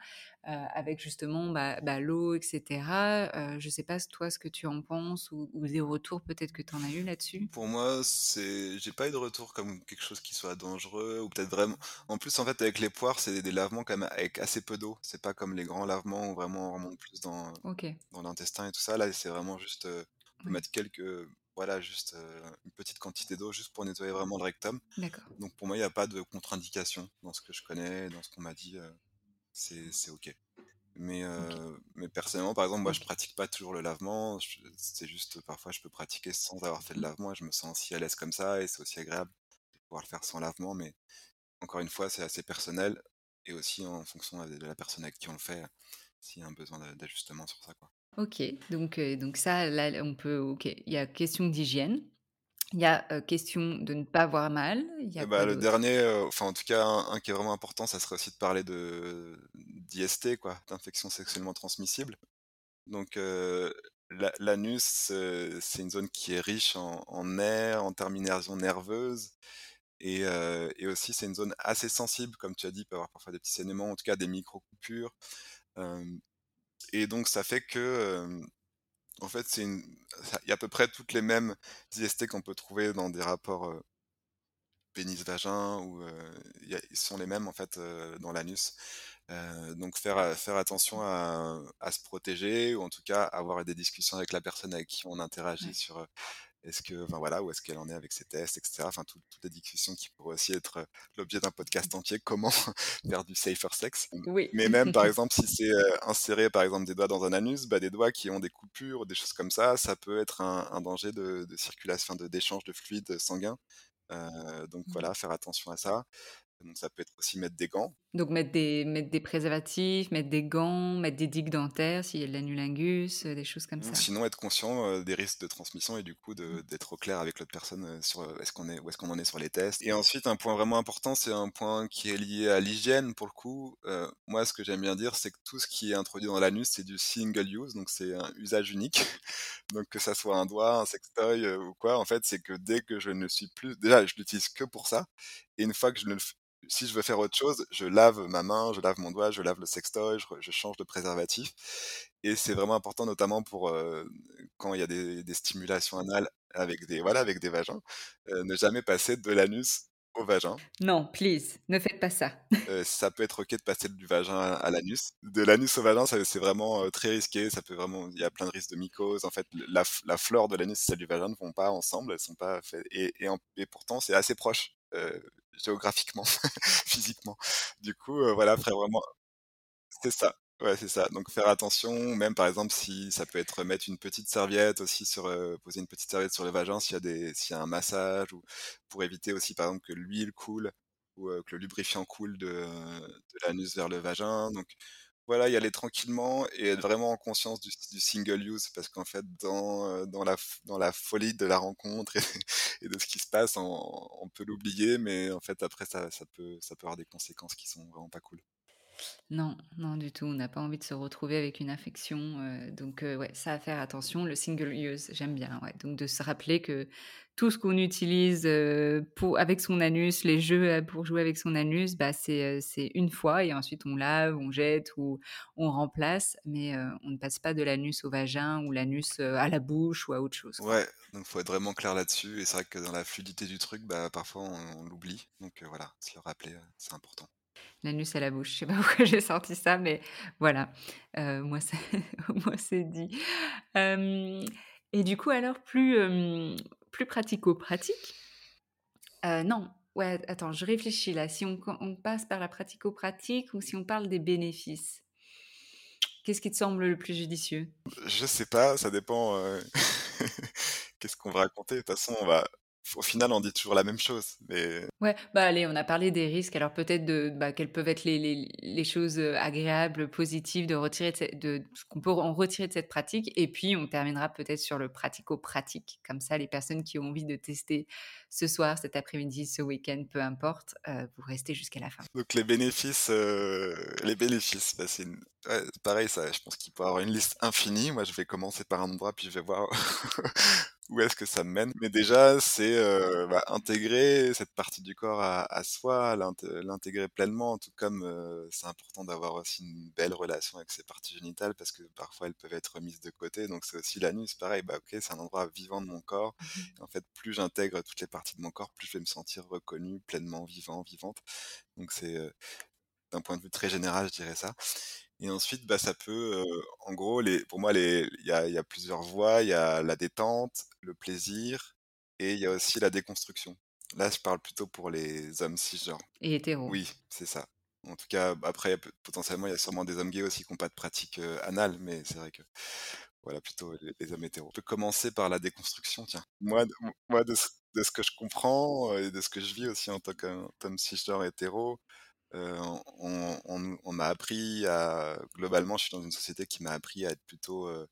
heu, avec justement, bah bah, l'eau et cetera. Heu, je sais pas toi ce que tu en penses ou ou des retours peut-être que tu en as eu là-dessus? Pour moi, c'est j'ai pas eu de retour comme quelque chose qui soit dangereux ou peut-être vraiment en plus, en fait, avec les poires, c'est des lavements quand même avec assez peu d'eau. C'est pas comme les grands lavements où vraiment on remonte plus dans l'intestin et tout ça. Là, c'est vraiment juste, on peut Ouais. mettre quelques voilà, juste, heu, une petite quantité d'eau juste pour nettoyer vraiment le rectum. D'accord. Donc pour moi, il y a pas de contre-indication dans ce que je connais, dans ce qu'on m'a dit, heu, c'est c'est OK. Mais heu, mais personnellement, par exemple, moi, je OK. pratique pas toujours le lavement. Je c'est juste parfois, je peux pratiquer sans avoir fait le Mmh. lavement et je me sens aussi à l'aise comme ça et c'est aussi agréable de pouvoir le faire sans lavement. Mais encore une fois, c'est assez personnel et aussi en fonction, de la personne avec qui on le fait, s'il y a un besoin d'a d'ajustement sur ça, quoi. OK, donc heu, donc ça, là, on peut OK. Il y a question d'hygiène, il y a, heu, question de ne pas avoir mal, il y a Et quoi bah, le d'autre? dernier, heu, enfin, en tout cas, un un qui est vraiment important, ça serait aussi de parler de d'IST, quoi, d'infections sexuellement transmissibles. Donc l'a l'anus, c'est une zone qui est riche en en nerfs, en terminaisons nerveuses et et aussi c'est une zone assez sensible, comme tu as dit, il peut y avoir parfois des petits saignements, en tout cas des micro-coupures, et donc ça fait que, en fait, c'est il y a à peu près toutes les mêmes IST qu'on peut trouver dans des rapports, heu pénis-vagin ou ils sont les mêmes en fait, dans l'anus. Donc faire, faire attention à à se protéger ou en tout cas avoir des discussions avec la personne avec qui on interagit Ouais. sur, est-ce que enfin voilà, où est-ce qu'elle en est avec ses tests et cetera. Enfin toutes toutes les discussions qui pourraient aussi être, l'objet d'un podcast entier. Comment <laughs> faire du safer sex? Oui. mais même par exemple si c'est, insérer par exemple des doigts dans un anus, bah, des doigts qui ont des coupures ou des choses comme ça, ça peut être un un danger de de circulation, de d'échange de fluide sanguin. Donc Mmh. voilà, faire attention à ça. Donc ça peut être aussi mettre des gants. Donc mettre des mettre des préservatifs, mettre des gants, mettre des digues dentaires s'il y a de l'anulingus, heu, des choses comme ça? sinon être conscient, heu, des risques de transmission et du coup d'être au clair avec l'autre personne, heu, sur, est-ce qu'on est où est-ce qu'on en est sur les tests et ensuite un point vraiment important, c'est un point qui est lié à l'hygiène pour le coup. Moi ce que j'aime bien dire, c'est que tout ce qui est introduit dans l'anus, c'est du single use, donc c'est un usage unique. <laughs> Donc que ça soit un doigt, un sextoy, ou quoi, en fait, c'est que dès que je ne suis plus déjà je l'utilise que pour ça et une fois que je ne le si je veux faire autre chose, je lave ma main, je lave mon doigt, je lave le sextoy, je change de préservatif et c'est vraiment important notamment pour, quand il y a des des stimulations anales avec des voilà, avec des vagins, ne jamais passer de l'anus au vagin. Non, please, ne faites pas ça. <laughs> Ça peut être OK de passer du vagin à à l'anus. De l'anus au vagin, c'est vraiment, très risqué, ça peut vraiment il y a plein de risques de mycoses. En fait, la flore de l'anus et celle du vagin ne vont pas ensemble, elles sont pas fait et et en et pourtant c'est assez proche, géographiquement, <laughs> physiquement. Du coup, heu, voilà, faudrait vraiment c'est ça. Ouais, c'est ça. Donc faire attention, même par exemple si ça peut être mettre une petite serviette aussi sur, heu, poser une petite serviette sur le vagin s'il y a des s'il y a un massage ou pour éviter aussi par exemple que l'huile coule ou, que le lubrifiant coule de de l'anus vers le vagin. Donc voilà, y aller tranquillement et être vraiment en conscience du single use parce qu'en fait dans, heu, dans la dans la folie de la rencontre <laughs> et de ce qui se passe, on on peut l'oublier, mais en fait après ça ça peut ça peut avoir des conséquences qui sont vraiment pas cool. Non, non du tout, on n'a pas envie de se retrouver avec une infection, heu, donc heu, ouais, ça à faire attention. Le single use, j'aime bien, ouais, donc de se rappeler que tout ce qu'on utilise, heu, pour avec son anus, les jeux, pour jouer avec son anus, bah, c'est, c'est une fois et ensuite on lave, on jette ou on remplace, mais on ne passe pas de l'anus au vagin ou l'anus, à la bouche ou à autre chose. Ouais, donc faut être vraiment clair là-dessus et c'est vrai que dans la fluidité du truc, bah, parfois on l'oublie, donc voilà, se le rappeler, c'est important. L'anus à la bouche, je sais pas <laughs> pourquoi j'ai sorti ça, mais voilà, heu, moi c'est <laughs> dit. Et du coup alors plus, plus pratico-pratique? Heu, non, ouais, attends, je réfléchis là, si on passe par la pratico-pratique ou si on parle des bénéfices? Qu'est-ce qui te semble le plus judicieux? Je sais pas, ça dépend, heu, <laughs> qu'est-ce qu'on va raconter? De toute façon, on va au final, on dit toujours la même chose, mais Ouais, bah, allez, on a parlé des risques, alors peut-être de bah, quelles peuvent être les les les choses, heu, agréables, positives de retirer de cette de ce qu'on peut en retirer de cette pratique et puis on terminera peut-être sur le pratico-pratique. Comme ça, les personnes qui ont envie de tester ce soir, cet après-midi, ce week-end, peu importe, heu, vous restez jusqu'à la fin. donc les bénéfices, heu, les bénéfices, bah, c'est une ouais, pareil, ça je pense qu'il peut y avoir une liste infinie. Moi, je vais commencer par un endroit, puis je vais voir <laughs> où est-ce que ça me mène. Mais déjà, c'est, heu, bah, intégrer cette partie du corps à à soi, l'int l'intégrer pleinement, tout comme, heu, c'est important d'avoir aussi une belle relation avec ses parties génitales parce que parfois elles peuvent être mises de côté. Donc c'est aussi l'anus, pareil, bah, OK, c'est un endroit vivant de mon corps Mmh et en fait, plus j'intègre toutes les parties de mon corps, plus je vais me sentir reconnu, pleinement vivant, vivante. Donc c'est, heu, d'un point de vue très général, je dirais ça. Et ensuite, bah, ça peut, en gros, les pour moi, il y a y a plusieurs voies. Il y a la détente, le plaisir et il y a aussi la déconstruction. Là, je parle plutôt pour les hommes cisgenres. et hétéro. Oui, c'est ça. En tout cas, bah, après, potentiellement, il y a sûrement des hommes gays aussi qui ont pas de pratique, heu, anale, mais c'est vrai que, voilà, plutôt les les hommes hétéros. On peut commencer par la déconstruction, tiens. Moi, d moi, de ce de ce que je comprends, et de ce que je vis aussi en tant qu'homme cisgenre hétéro, Heu, on on nous on m'a appris à globalement, je suis dans une société qui m'a appris à être plutôt, heu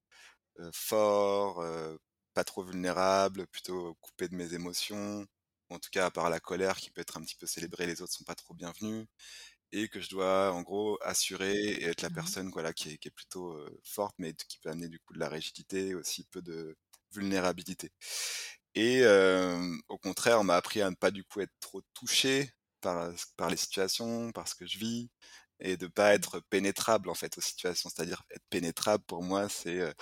heu, fort, pas trop vulnérable, plutôt coupé de mes émotions, en tout cas, à part la colère qui peut être un petit peu célébrée, les autres sont pas trop bienvenus et que je dois, en gros, assurer et être la Mmh personne, voilà, qui est qui est plutôt, forte, mais qui peut amener, du coup, de la rigidité, aussi peu de vulnérabilité. Et au contraire, on m'a appris à ne pas du coup être trop touché par, les situations, par ce que je vis et de pas être pénétrable en fait aux situations. C'est-à-dire être pénétrable pour moi, c'est,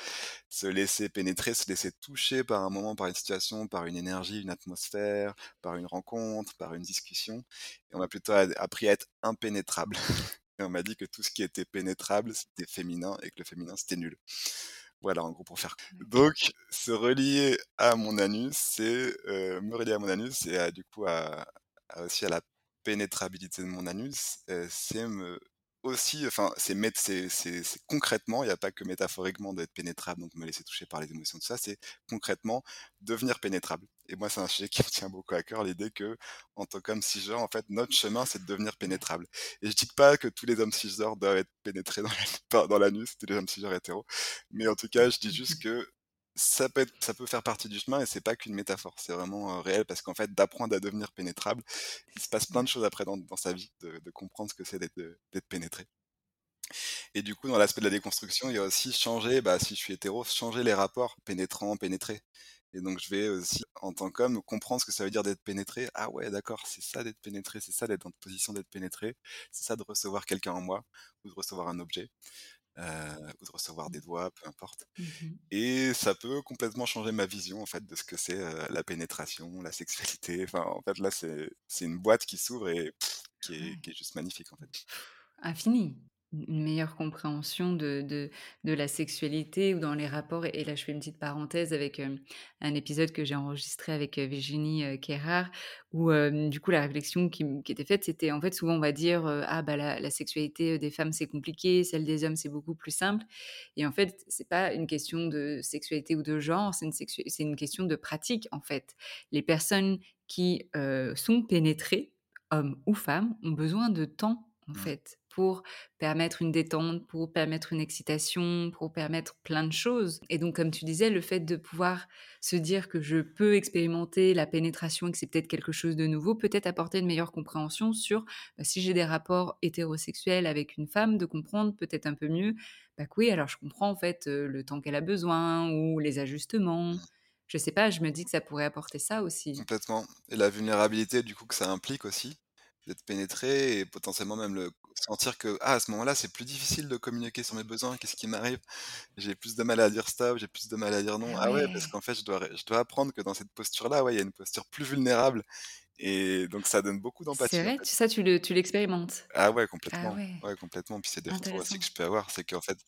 se laisser pénétrer, se laisser toucher par un moment, par une situation, par une énergie, une atmosphère, par une rencontre, par une discussion et on m'a plutôt appris à être impénétrable <laughs> et on m'a dit que tout ce qui était pénétrable, c'était féminin et que le féminin, c'était nul. Voilà, en gros, pour faire donc se relier à mon anus, c'est, me relier à mon anus et à du coup à à aussi à la pénétrabilité de mon anus, heu, c'est me aussi enfin, c'est concrètement, il y a pas que métaphoriquement d'être pénétrable, donc me laisser toucher par les émotions, tout ça, c'est concrètement devenir pénétrable. Et moi, c'est un sujet qui me tient beaucoup à cœur, l'idée que en tant qu'homme cisgenre, en fait, notre chemin, c'est de devenir pénétrable. Et je dis pas que tous les hommes cisgenres doivent être pénétrés dans la par <laughs> dans l'anus, tous les hommes cisgenres hétéros, mais en tout cas, je dis juste que ça peut faire partie du chemin et c'est pas qu'une métaphore, c'est vraiment, heu, réel parce qu'en fait, d'apprendre à devenir pénétrable, il se passe plein de choses après dans sa vie, de comprendre ce que c'est d'être, pénétré. Et du coup, dans l'aspect de la déconstruction, il y a aussi changer, bah, si je suis hétéro, changer les rapports pénétrant-pénétré et donc je vais aussi, en tant qu'homme, comprendre ce que ça veut dire d'être pénétré. Ah ouais, d'accord, c'est ça d'être pénétré, c'est ça d'être en position d'être pénétré, c'est ça de recevoir quelqu'un en moi ou de recevoir un objet, heu, ou de recevoir des doigts, peu importe. Mmh Et ça peut complètement changer ma vision, en fait, de ce que c'est, heu, la pénétration, la sexualité. Enfin, en fait, là, c'est c'est une boîte qui s'ouvre et pff, qui est Ouais. qui est juste magnifique, en fait. Infini. Une meilleure compréhension de de de la sexualité ou dans les rapports et là je fais une petite parenthèse avec, hem, un épisode que j'ai enregistré avec, heu, Virginie, Kerard où, hem, du coup la réflexion qui qui était faite, c'était en fait souvent on va dire, «Ah bah la la sexualité, des femmes c'est compliqué, celle des hommes c'est beaucoup plus simple» et en fait c'est pas une question de sexualité ou de genre, c'est une c'est une question de pratique en fait. Les personnes qui, sont pénétrées, hommes ou femmes, ont besoin de temps en Mmh. fait pour permettre une détente, pour permettre une excitation, pour permettre plein de choses et donc comme tu disais, le fait de pouvoir se dire que je peux expérimenter la pénétration et que c'est peut-être quelque chose de nouveau, peut-être apporter une meilleure compréhension sur, bah, si j'ai des rapports hétérosexuels avec une femme, de comprendre peut-être un peu mieux, bah, que oui alors je comprends en fait, heu, le temps qu'elle a besoin ou les ajustements. Mmh. Je sais pas, je me dis que ça pourrait apporter ça aussi. Complètement et la vulnérabilité du coup que ça implique aussi, d'être pénétré et potentiellement même le sentir que: «Ah à ce moment-là, c'est plus difficile de communiquer sur mes besoins, qu'est-ce qui m'arrive? J'ai plus de mal à dire stop, j'ai plus de mal à dire non. Ah ouais, parce ouais! qu'en fait je dois ré je dois apprendre que dans cette posture-là, ouais, il y a une posture plus vulnérable» et donc ça donne beaucoup C'est d'empathie en vrai? fait. Tu ça tu le tu l'expérimentes? Ah ouais Ah complètement, ouais, ouais complètement, puis c'est des retours aussi intéressant. que je peux avoir, c'est qu'en fait,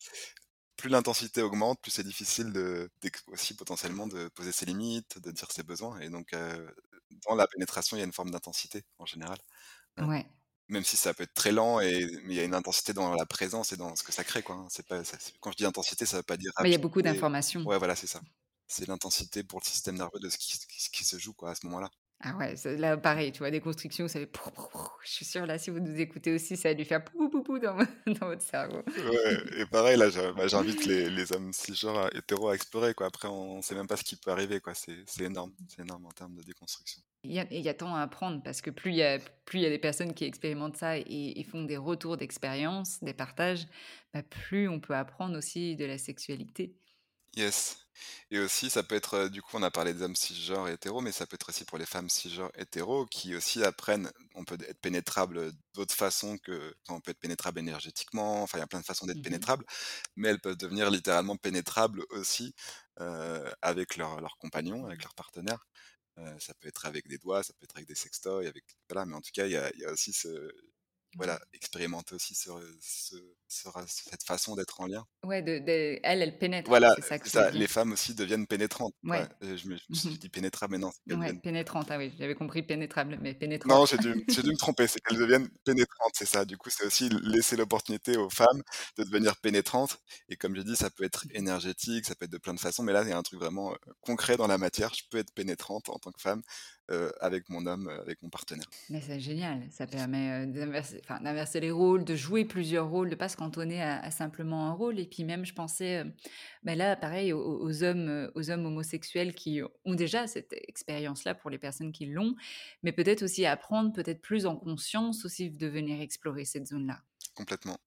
plus l'intensité augmente, plus c'est difficile de d'ex aussi potentiellement de poser ses limites, de dire ses besoins et donc heu, dans la pénétration, il y a une forme d'intensité en général. Ouais. Même si ça peut être très lent et mais il y a une intensité dans la présence et dans ce que ça crée quoi, hein. C'est pas ça c'est quand je dis intensité, ça veut pas dire Mais il y a beaucoup d'informations. Ouais voilà, c'est ça. C'est l'intensité pour le système nerveux de ce qui ce qui ce qui se joue quoi à ce moment-là. Ah ouais, là pareil, tu vois, des constructions, ça fait je suis sûre là, si vous nous écoutez aussi, ça a dû faire pou pou pou dans vo <laughs> dans votre cerveau. Ouais et pareil là, je bah, j'invite les les hommes cisgenres hétéros à explorer quoi. Après on sait même pas ce qui peut arriver quoi, c'est c'est énorme, c'est énorme en termes de déconstruction. Il y a et il y a tant à apprendre parce que plus il y a plus il y a des personnes qui expérimentent ça et et font des retours d'expérience, des partages, bah, plus on peut apprendre aussi de la sexualité. Yes et aussi ça peut être, du coup on a parlé des hommes cisgenres et hétéros, mais ça peut être aussi pour les femmes cisgenres hétéros qui aussi apprennent on peut être pénétrable, d'autres façons que enfin on peut être pénétrable énergétiquement, enfin il y a plein de façons d'être Mmh mh. pénétrable, mais elles peuvent devenir littéralement pénétrables aussi, avec leur leur compagnon, avec leur partenaire. Heu, ça peut être avec des doigts, ça peut être avec des sextoys, avec voilà, mais en tout cas il y a il y a aussi ce voilà, Ouais. expérimenter aussi ce ce ce ra cette façon d'être en lien. Ouais, de de elles, elles pénètrent, Voilà, ça que ça, les femmes aussi deviennent pénétrantes. Ouais, je me je me Mmh suis <laughs> dit pénétrable, mais non. Ouais, deviennent pénétrante, ah oui, j'avais compris pénétrable, mais pénétrante. non, j'ai dû dû me tromper, c'est qu'elles deviennent pénétrantes, c'est ça. Du coup, c'est aussi laisser l'opportunité aux femmes de devenir pénétrantes et comme j'ai dit, ça peut être Mmh énergétique, ça peut être de plein de façons, mais là, il y a un truc vraiment, heu, concret dans la matière. Je peux être pénétrante en tant que femme, heu, avec mon homme, heu, avec mon partenaire. Mais c'est génial, ça permet, heu, d'inverser enfin d'inverser les rôles, de jouer plusieurs rôles, de pas se cantonner à à simplement un rôle et puis même je pensais, bah, là pareil aux hommes, aux hommes homosexuels qui ont déjà cette expérience-là pour les personnes qui l'ont, mais peut-être aussi apprendre peut-être plus en conscience aussi de venir explorer cette zone-là. Complètement.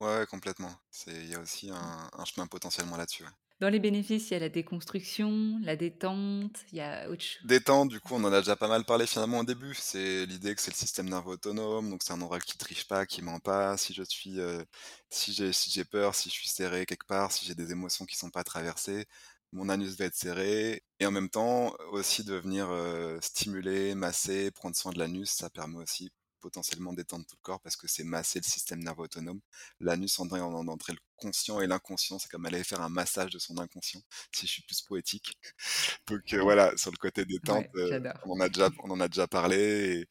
Ouais, complètement. Il y a aussi un un chemin potentiellement là-dessus, ouais. Dans les bénéfices, il y a la déconstruction, la détente, il y a autre ch Détente, du coup, on en a déjà pas mal parlé finalement au début. C'est l'idée que c'est le système nerveux autonome, donc c'est un endroit qui triche pas, qui ment pas. Si je suis, heu, si j'ai peur, si je suis serré quelque part, si j'ai des émotions qui sont pas traversées, mon anus va être serré et en même temps, aussi de venir, heu, stimuler, masser, prendre soin de l'anus, ça permet aussi potentiellement d'étendre tout le corps parce que c'est masser le système nerveux autonome. L'anus en en entrer le conscient et l'inconscient, c'est comme aller faire un massage de son inconscient, si je suis plus poétique. <laughs> Donc heu, voilà, sur le côté détente, ouais, j'adore. on en a déjà on en a déjà parlé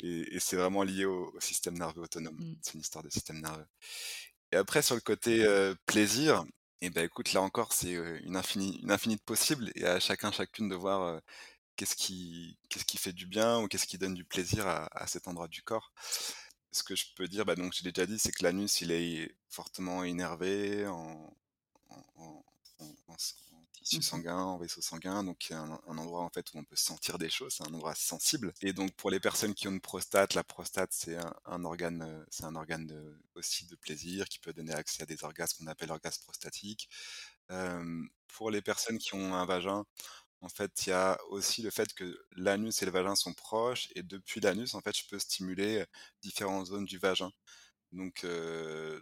et et et c'est vraiment lié au au système nerveux autonome. Mmh. C'est une histoire de système nerveux et après sur le côté, heu, plaisir et bah, écoute, là encore, c'est, une infinie une infinie de possibles et à chacun, chacune de voir, qu'est-ce qui qu'est-ce qui fait du bien ou qu'est-ce qui donne du plaisir à à cet endroit du corps? Ce que je peux dire, bah, donc je l'ai déjà dit, c'est que l'anus, il est fortement innervé en tissu Mmh sanguin, en vaisseau sanguin, donc il y a un un endroit en fait où on peut sentir des choses, c'est un endroit sensible et donc pour les personnes qui ont une prostate, la prostate c'est un un organe, heu, c'est un organe de aussi de plaisir qui peut donner accès à des orgasmes qu'on appelle orgasmes prostatiques. Pour les personnes qui ont un vagin, en fait, il y a aussi le fait que l'anus et le vagin sont proches et depuis l'anus, en fait, je peux stimuler, différentes zones du vagin. Donc,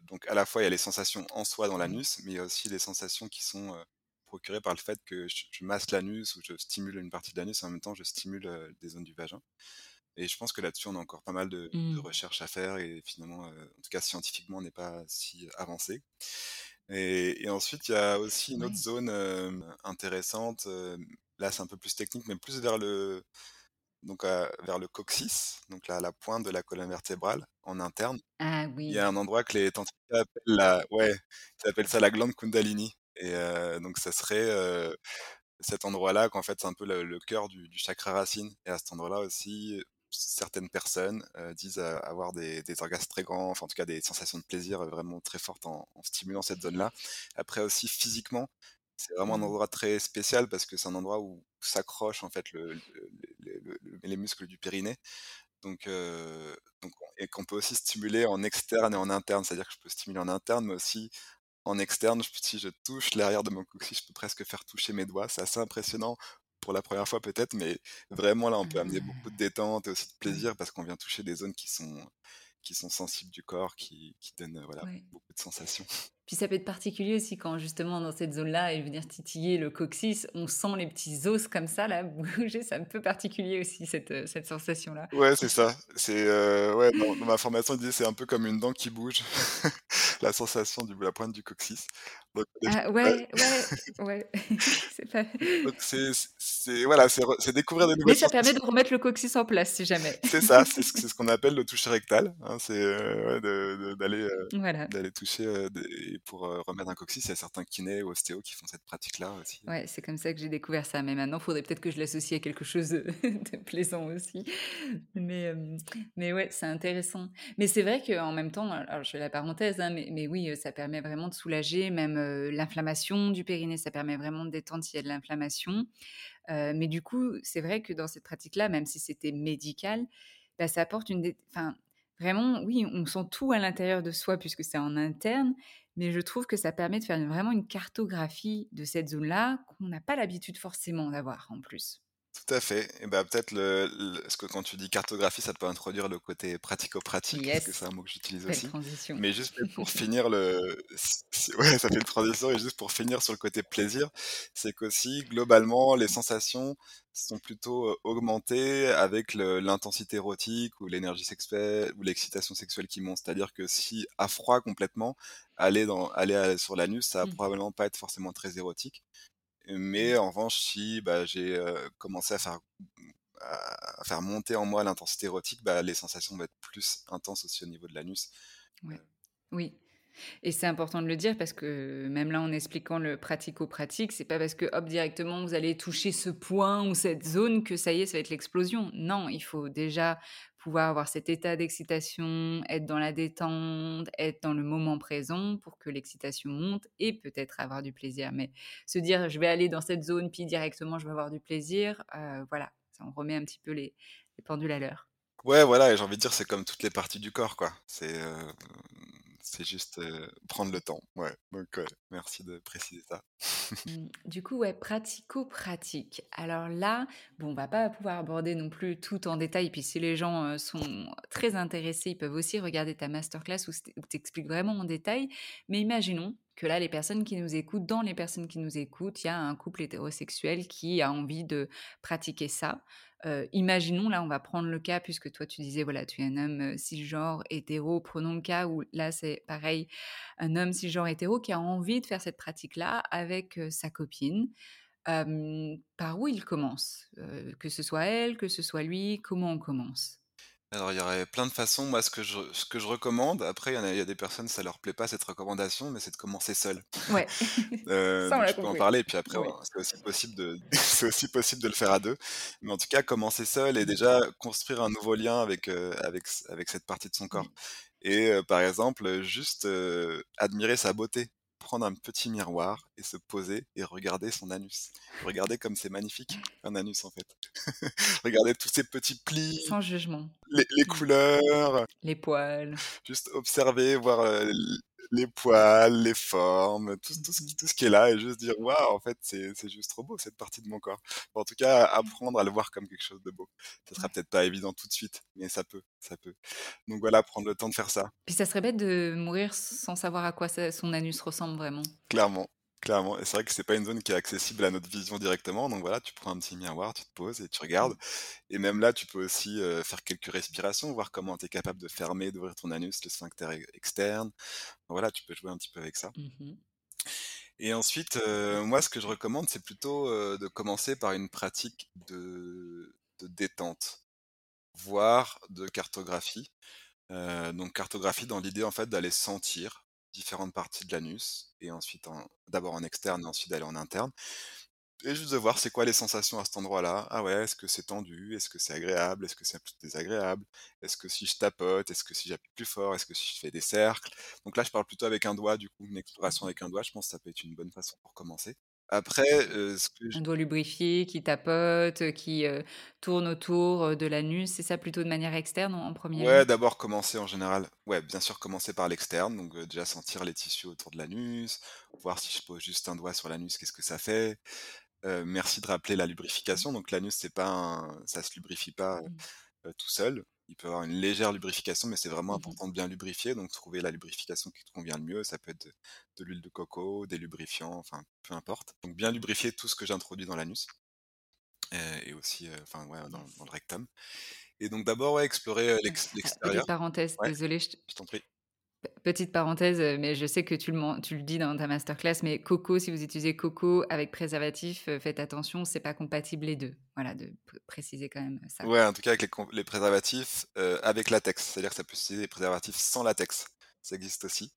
donc à la fois, il y a les sensations en soi dans Oui. l'anus, mais il y a aussi les sensations qui sont, procurées par le fait que je je masse l'anus ou je stimule une partie de l'anus et en même temps je stimule, des zones du vagin. Et je pense que là-dessus, on a encore pas mal de, de Mmh. recherches à faire et finalement, en tout cas scientifiquement, on n'est pas si avancé. Et, et ensuite, il y a aussi une autre Ouais. zone intéressante. Euh, là, c'est un peu plus technique, mais plus vers le, donc, à- vers le coccyx, donc la, la pointe de la colonne vertébrale en interne. Ah Il y a un endroit que les tantriques appellent la, ouais, ils appellent ça la glande Kundalini. Et euh, donc, ça serait euh, cet endroit-là qu'en fait, c'est un peu le, le cœur du, du chakra racine. Et à cet endroit-là aussi, certaines personnes euh, disent euh, avoir des, des orgasmes très grands, enfin en tout cas des sensations de plaisir vraiment très fortes en, en stimulant cette zone-là. Après aussi physiquement, c'est vraiment un Mmh. endroit très spécial parce que c'est un endroit où s'accrochent en fait le- le- le- le- le- les muscles du périnée. Donc, euh, donc, et qu'on peut aussi stimuler en externe et en interne, c'est-à-dire que je peux stimuler en interne, mais aussi en externe, si je touche l'arrière de mon coccyx, je peux presque faire toucher mes doigts. C'est assez impressionnant pour la première fois peut-être, mais vraiment là, on peut amener beaucoup de détente et aussi de ouais, plaisir parce qu'on vient toucher des zones qui sont, qui sont sensibles du corps, qui, qui donnent voilà, ouais. beaucoup de sensations. Puis ça peut être particulier aussi quand justement dans cette zone-là et venir titiller le coccyx, on sent les petits os comme ça là <laughs> bouger, c'est un peu particulier aussi cette, heu, cette sensation-là. Ouais, c'est ça. C'est euh, ouais, dans, dans ma formation, il disait c'est un peu comme une dent qui bouge, <laughs> la sensation du la pointe du coccyx. Donc, Ah ouais, ouais, ouais, <laughs> c'est pas c'est voilà, c'est découvrir des mais nouvelles ça permet de remettre le coccyx en place si jamais. C'est ça, c'est ce, c'est ce qu'on appelle le toucher rectal. hein, c'est euh, ouais, de- de- d'aller euh, Voilà. d'aller toucher euh, des- pour euh, remettre un coccyx. Il y a certains kinés ou ostéos qui font cette pratique-là aussi. Ouais, c'est comme ça que j'ai découvert ça, mais maintenant, il faudrait peut-être que je l'associe à quelque chose <laughs> de plaisant aussi. Mais, hem, mais ouais, c'est intéressant. Mais c'est vrai qu'en même temps, je fais la parenthèse, hein, mais mais oui, ça permet vraiment de soulager même, l'inflammation du périnée, ça permet vraiment de détendre s'il y a de l'inflammation. Mais du coup, c'est vrai que dans cette pratique-là, même si c'était médical, bah, ça apporte une vraiment, oui, on sent tout à l'intérieur de soi puisque c'est en interne, mais je trouve que ça permet de faire vraiment une cartographie de cette zone-là qu'on n'a pas l'habitude forcément d'avoir en plus. Tout à fait. Et ben peut-être le, le- ce que quand tu dis cartographie, ça peut introduire le côté pratico-pratique, parce que c'est un mot que j'utilise belle aussi. transition. Mais juste peut-être pour <laughs> finir le, si- si- ouais, ça fait une transition. Et juste pour finir sur le côté plaisir, c'est qu'aussi globalement les sensations sont plutôt euh, augmentées avec le- l'intensité érotique ou l'énergie sexuelle ou l'excitation sexuelle qui monte. C'est-à-dire que si à froid complètement, aller dans, aller à- sur l'anus, ça va Mmh, probablement pas être forcément très érotique. Mais en revanche, si bah, j'ai euh, commencé à faire, à, à faire monter en moi l'intensité érotique, bah, les sensations vont être plus intenses aussi au niveau de l'anus. Ouais. Oui. Et c'est important de le dire parce que même là, en expliquant le pratico-pratique, c'est pas parce que hop, directement, vous allez toucher ce point ou cette zone que ça y est, ça va être l'explosion. Non, il faut déjà pouvoir avoir cet état d'excitation, être dans la détente, être dans le moment présent pour que l'excitation monte et peut-être avoir du plaisir. Mais se dire, je vais aller dans cette zone, puis directement, je vais avoir du plaisir, euh, voilà, ça on remet un petit peu les, les pendules à l'heure. Ouais, voilà, et j'ai envie de dire, c'est comme toutes les parties du corps, quoi. C'est euh, c'est juste prendre le temps. Ouais, merci de préciser ça. <laughs> Mmh, du coup, ouais, pratico-pratique. Alors là, bon, on va pas pouvoir aborder non plus tout en détail. Puis si les gens sont très intéressés, ils peuvent aussi regarder ta masterclass où tu expliques vraiment en détail. Mais imaginons que là, les personnes qui nous écoutent, dans les personnes qui nous écoutent, il y a un couple hétérosexuel qui a envie de pratiquer ça. Imaginons, là, on va prendre le cas, puisque toi, tu disais, voilà, tu es un homme cisgenre, hétéro. Prenons le cas où là, c'est pareil, un homme cisgenre hétéro qui a envie de faire cette pratique-là avec sa copine. Par où il commence? Que ce soit elle, que ce soit lui, comment on commence? Alors, il y aurait plein de façons. Moi, ce que je, ce que je recommande, après, il y, en a, il y a des personnes, ça leur plaît pas cette recommandation, mais c'est de commencer seul. Ouais, <laughs> Euh, ça on donc l'a je peux en compris. parler, et puis après, Oui. on- c'est aussi possible de, <laughs> c'est aussi possible de le faire à deux. Mais en tout cas, commencer seul et déjà construire un nouveau lien avec, euh, avec, c- avec cette partie de son corps. Et euh, par exemple, euh, juste euh, admirer sa beauté. Prendre un petit miroir et se poser et regarder son anus. Regarder comme c'est magnifique, un anus en fait. <laughs> Regarder tous ces petits plis, Sans jugement. les, les Mm. couleurs, Les poils. juste observer, voir euh, les poils, les formes, tout, tout, ce, qui, tout ce qui est là et juste dire waouh, en fait, c'est juste trop beau cette partie de mon corps. en tout cas, apprendre à le voir comme quelque chose de beau. Ça sera Ouais. peut-être pas évident tout de suite, mais ça peut, ça peut. Donc voilà, prendre le temps de faire ça, Puis ça serait bête de mourir sans savoir à quoi ça- son anus ressemble vraiment. clairement. Clairement et c'est vrai que c'est pas une zone qui est accessible à notre vision directement, donc voilà, tu prends un petit miroir, tu te poses et tu regardes Mmh. et même là, tu peux aussi, heu, faire quelques respirations, voir comment tu es capable de fermer, d'ouvrir ton anus, le sphincter e externe. Voilà, tu peux jouer un petit peu avec ça Mmh mh. et ensuite, heu, moi, ce que je recommande, c'est plutôt, heu, de commencer par une pratique de de détente, voire de cartographie. Donc cartographie dans l'idée, en fait, d'aller sentir différentes parties de l'anus et ensuite en d'abord en externe et ensuite d'aller en interne et juste de voir c'est quoi les sensations à cet endroit-là. Ah ouais, est-ce que c'est tendu? Est-ce que c'est agréable? Est-ce que c'est plutôt désagréable? Est-ce que si je tapote? Est-ce que si j'appuie plus fort? Est-ce que si je fais des cercles? Donc là, je parle plutôt avec un doigt, du coup, une exploration avec un doigt, je pense que ça peut être une bonne façon pour commencer. Après, heu, ce que j Un doigt lubrifié qui tapote, qui, heu, tourne autour, de l'anus, c'est ça plutôt de manière externe en en 1er Ouais, lieu? d'abord commencer en général ouais, bien sûr commencer par l'externe, donc heu, déjà sentir les tissus autour de l'anus, voir si je pose juste un doigt sur l'anus, qu'est-ce que ça fait? Heu, merci de rappeler la Mmh. lubrification, donc l'anus c'est pas un ça se lubrifie pas, Mmh. heu, tout seul. Il peut avoir une légère lubrification, mais c'est vraiment Mmh mh. important de bien lubrifier, donc trouver la lubrification qui te convient le mieux. Ça peut être de de l'huile de coco, des lubrifiants, enfin peu importe. Donc bien lubrifier tout ce que j'introduis dans l'anus, et aussi, heu, enfin ouais, dans le rectum et donc d'abord, ouais, explorer, l'ex Ah, l'extérieur. Ouais, je te je t'en prie. Pe petite parenthèse, heu, mais je sais que tu le tu le dis dans ta masterclass, mais coco, si vous utilisez coco avec préservatif, heu, faites attention, c'est pas compatible les 2. Voilà, de préciser quand même, heu, ça, Ouais, en tout cas avec les préservatifs, avec latex, c'est-à-dire que ça peut s'utiliser des préservatifs sans latex. Ça existe aussi,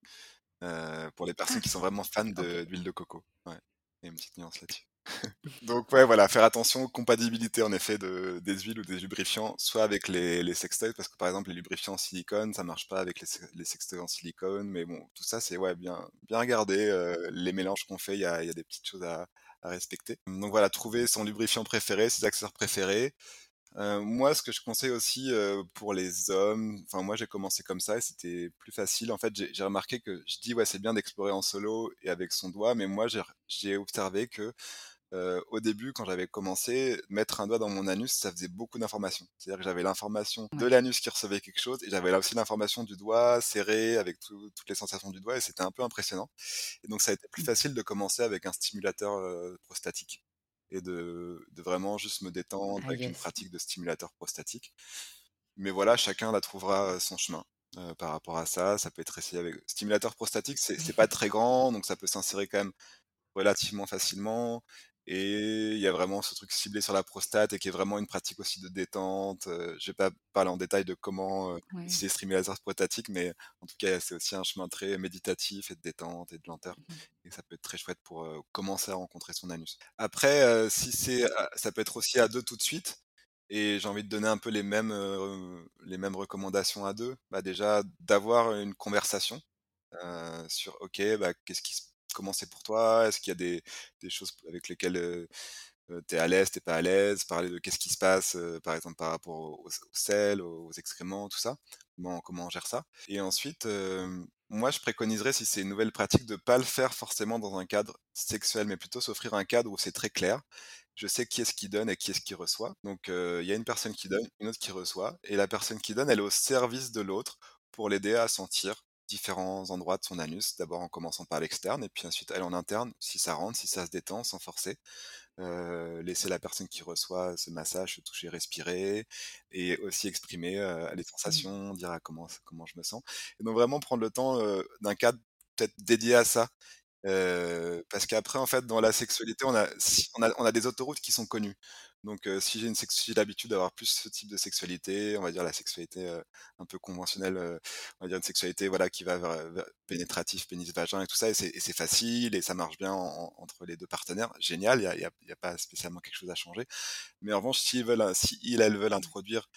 pour les personnes qui sont vraiment fans OK. de d'huile de coco. Ouais, une petite nuance là-dessus. <laughs> Donc ouais, voilà, faire attention aux compatibilités en effet de des huiles ou des lubrifiants, soit avec les les sextoys parce que par exemple les lubrifiants en silicone, ça marche pas avec les les sextoys en silicone, mais bon, tout ça c'est ouais, bien bien regarder, heu, les mélanges qu'on fait, il y a des petites choses à respecter. Donc voilà, trouver son lubrifiant préféré, ses accessoires préférés. Heu, moi, ce que je conseille aussi, heu, pour les hommes, enfin moi j'ai commencé comme ça et c'était plus facile. En fait, j'ai remarqué que je dis: «Ouais, c'est bien d'explorer en solo et avec son doigt», mais moi j'ai observé que, heu, au début quand j'avais commencé, mettre un doigt dans mon anus, ça faisait beaucoup d'informations. C'est-à-dire que j'avais l'information de l'anus qui recevait quelque chose et j'avais là aussi l'information du doigt serré avec tout toutes les sensations du doigt et c'était un peu impressionnant et donc ça a été plus Mmh. facile de commencer avec un stimulateur, heu, prostatique et de de vraiment juste me détendre Ah avec une pratique de stimulateur prostatique. Mais voilà, chacun là trouvera, heu, son chemin, par rapport à ça. Ça peut être essayé avec stimulateur prostatique, c'est pas très grand, donc ça peut s'insérer quand même relativement facilement et il y a vraiment ce truc ciblé sur la prostate et qui est vraiment une pratique aussi de détente, heu, je vais pas parler en détail de comment, heu, Ouais. utiliser stimulateur prostatique, mais en tout cas, c'est aussi un chemin très méditatif et de détente et de lenteur Mmh mh. et ça peut être très chouette pour, commencer à rencontrer son anus. Après, si c'est, ça peut être aussi à 2 tout de suite et j'ai envie de donner un peu les mêmes, les mêmes recommandations à 2. Bah, déjà d'avoir une conversation, sur OK, bah, qu'est-ce qui s comment c'est pour toi? Est-ce qu'il y a des choses avec lesquelles, tu es à l'aise, tu es pas à l'aise? Parler de qu'est-ce qui se passe, par exemple par rapport aux aux s aux excréments, tout ça? Comment comment on gère ça? Et ensuite, moi je préconiserais si c'est une nouvelle pratique de pas le faire forcément dans un cadre sexuel, mais plutôt s'offrir un cadre où c'est très clair. Je sais qui est-ce qui donne et qui est-ce qui reçoit. Donc il y a une personne qui donne, une autre qui reçoit et la personne qui donne, elle est au service de l'autre pour l'aider à sentir différents endroits de son anus. D'abord en commençant par l'externe et puis ensuite aller en interne, si ça rentre, si ça se détend sans forcer. Laisser la personne qui reçoit ce massage se toucher, respirer et aussi exprimer, les Mmh. sensations, dire: «Ah comment comment je me sens?» et donc vraiment prendre le temps, d'un cadre peut-être dédié à ça. Parce qu'après en fait dans la sexualité on a si on a on a des autoroutes qui sont connues. Donc heu, si j'ai une si j'ai l'habitude d'avoir plus ce type de sexualité, on va dire la sexualité, heu, un peu conventionnelle, on va dire une sexualité voilà qui va vers vers pénétratif, pénis-vagin et tout ça et c'est facile et ça marche bien en en entre les 2 partenaires. Génial, il y a il y a y a pas spécialement quelque chose à changer. Mais en revanche, s'ils veulent si ils, elles veulent Ouais. introduire,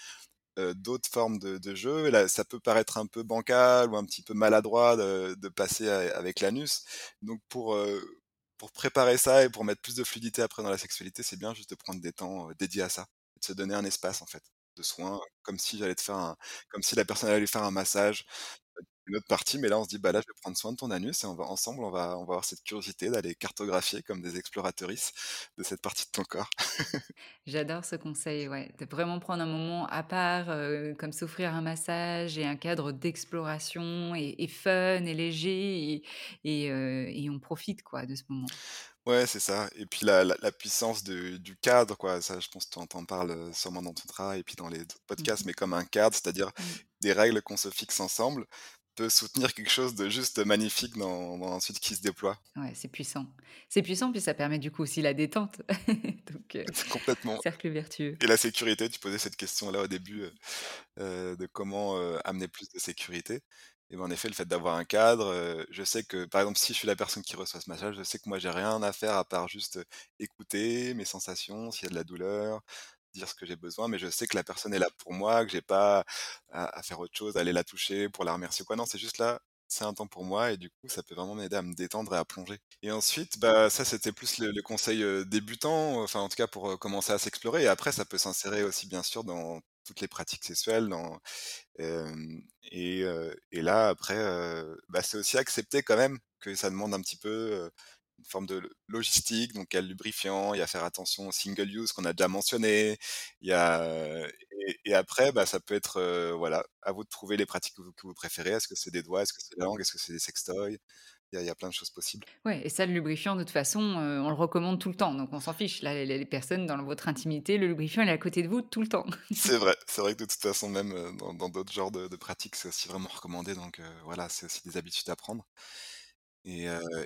heu, d'autres formes de de jeux, là ça peut paraître un peu bancal ou un petit peu maladroit de de passer avec l'anus. Donc pour, heu, pour préparer ça et pour mettre plus de fluidité après dans la sexualité, c'est bien juste de prendre des temps, heu, dédiés à ça. De se donner un espace en fait, de soins, comme si j'allais te faire un comme si la personne allait faire un massage. Une autre partie, mais là, on se dit: «Bah, là, je vais prendre soin de ton anus et on va ensemble, on va on va avoir cette curiosité d'aller cartographier comme des exploratrices de cette partie de ton corps». J'adore ce conseil, ouais, de vraiment prendre un moment à part, heu, comme s'offrir un massage et un cadre d'exploration et et fun et léger et et heu et on profite, quoi, de ce moment. Ouais, c'est ça et puis la la la puissance de du cadre, quoi, ça, je pense que tu en parles, heu, sûrement dans ton travail et puis dans les Mmh podcasts, mh. mais comme un cadre, c'est-à-dire Mmh. des règles qu'on se fixe ensemble, peut soutenir quelque chose de juste magnifique dans dans ensuite qui se déploie. Ouais, c'est puissant. C'est puissant, puis ça permet du coup aussi la détente. <laughs> Donc C'est complètement cercle vertueux. et la sécurité, tu posais cette question-là au début, heu heu, de comment, amener plus de sécurité et ben, en effet, le fait d'avoir un cadre, je sais que, par exemple, si je suis la personne qui reçoit ce massage, je sais que moi, j'ai rien à faire à part juste, écouter mes sensations, s'il y a de la douleur, dire ce que j'ai besoin, mais je sais que la personne est là pour moi, que j'ai pas à à faire autre chose, aller la toucher pour la remercier quoi. Non, c'est juste là, c'est un temps pour moi et du coup, ça peut vraiment m'aider à me détendre et à plonger. Et ensuite, bah, ça, c'était plus le le conseil, débutant, enfin, en tout cas, pour, commencer à s'explorer. Et après ça peut s'insérer aussi, bien sûr, dans toutes les pratiques sexuelles, dans et là après, bah, c'est aussi accepter quand même que ça demande un petit peu, une forme de lo logistique, donc il y a le lubrifiant, il y a faire attention au single use qu'on a déjà mentionné, il y a, et et après, bah, ça peut être, heu, voilà, à vous de trouver les pratiques que vous que vous préférez. Est-ce que c'est des doigts? Est-ce que c'est la langue? Est-ce que c'est des sextoys? Il y a il y a plein de choses possibles. Ouais et ça, le lubrifiant, de toute façon, heu, on le recommande tout le temps, donc on s'en fiche. Là, les les personnes dans votre intimité, le lubrifiant, il est à côté de vous tout le temps. <laughs> C'est vrai, c'est vrai que de toute façon même, heu, dans d'autres genres de de pratiques, c'est aussi vraiment recommandé donc voilà, c'est aussi des habitudes à prendre.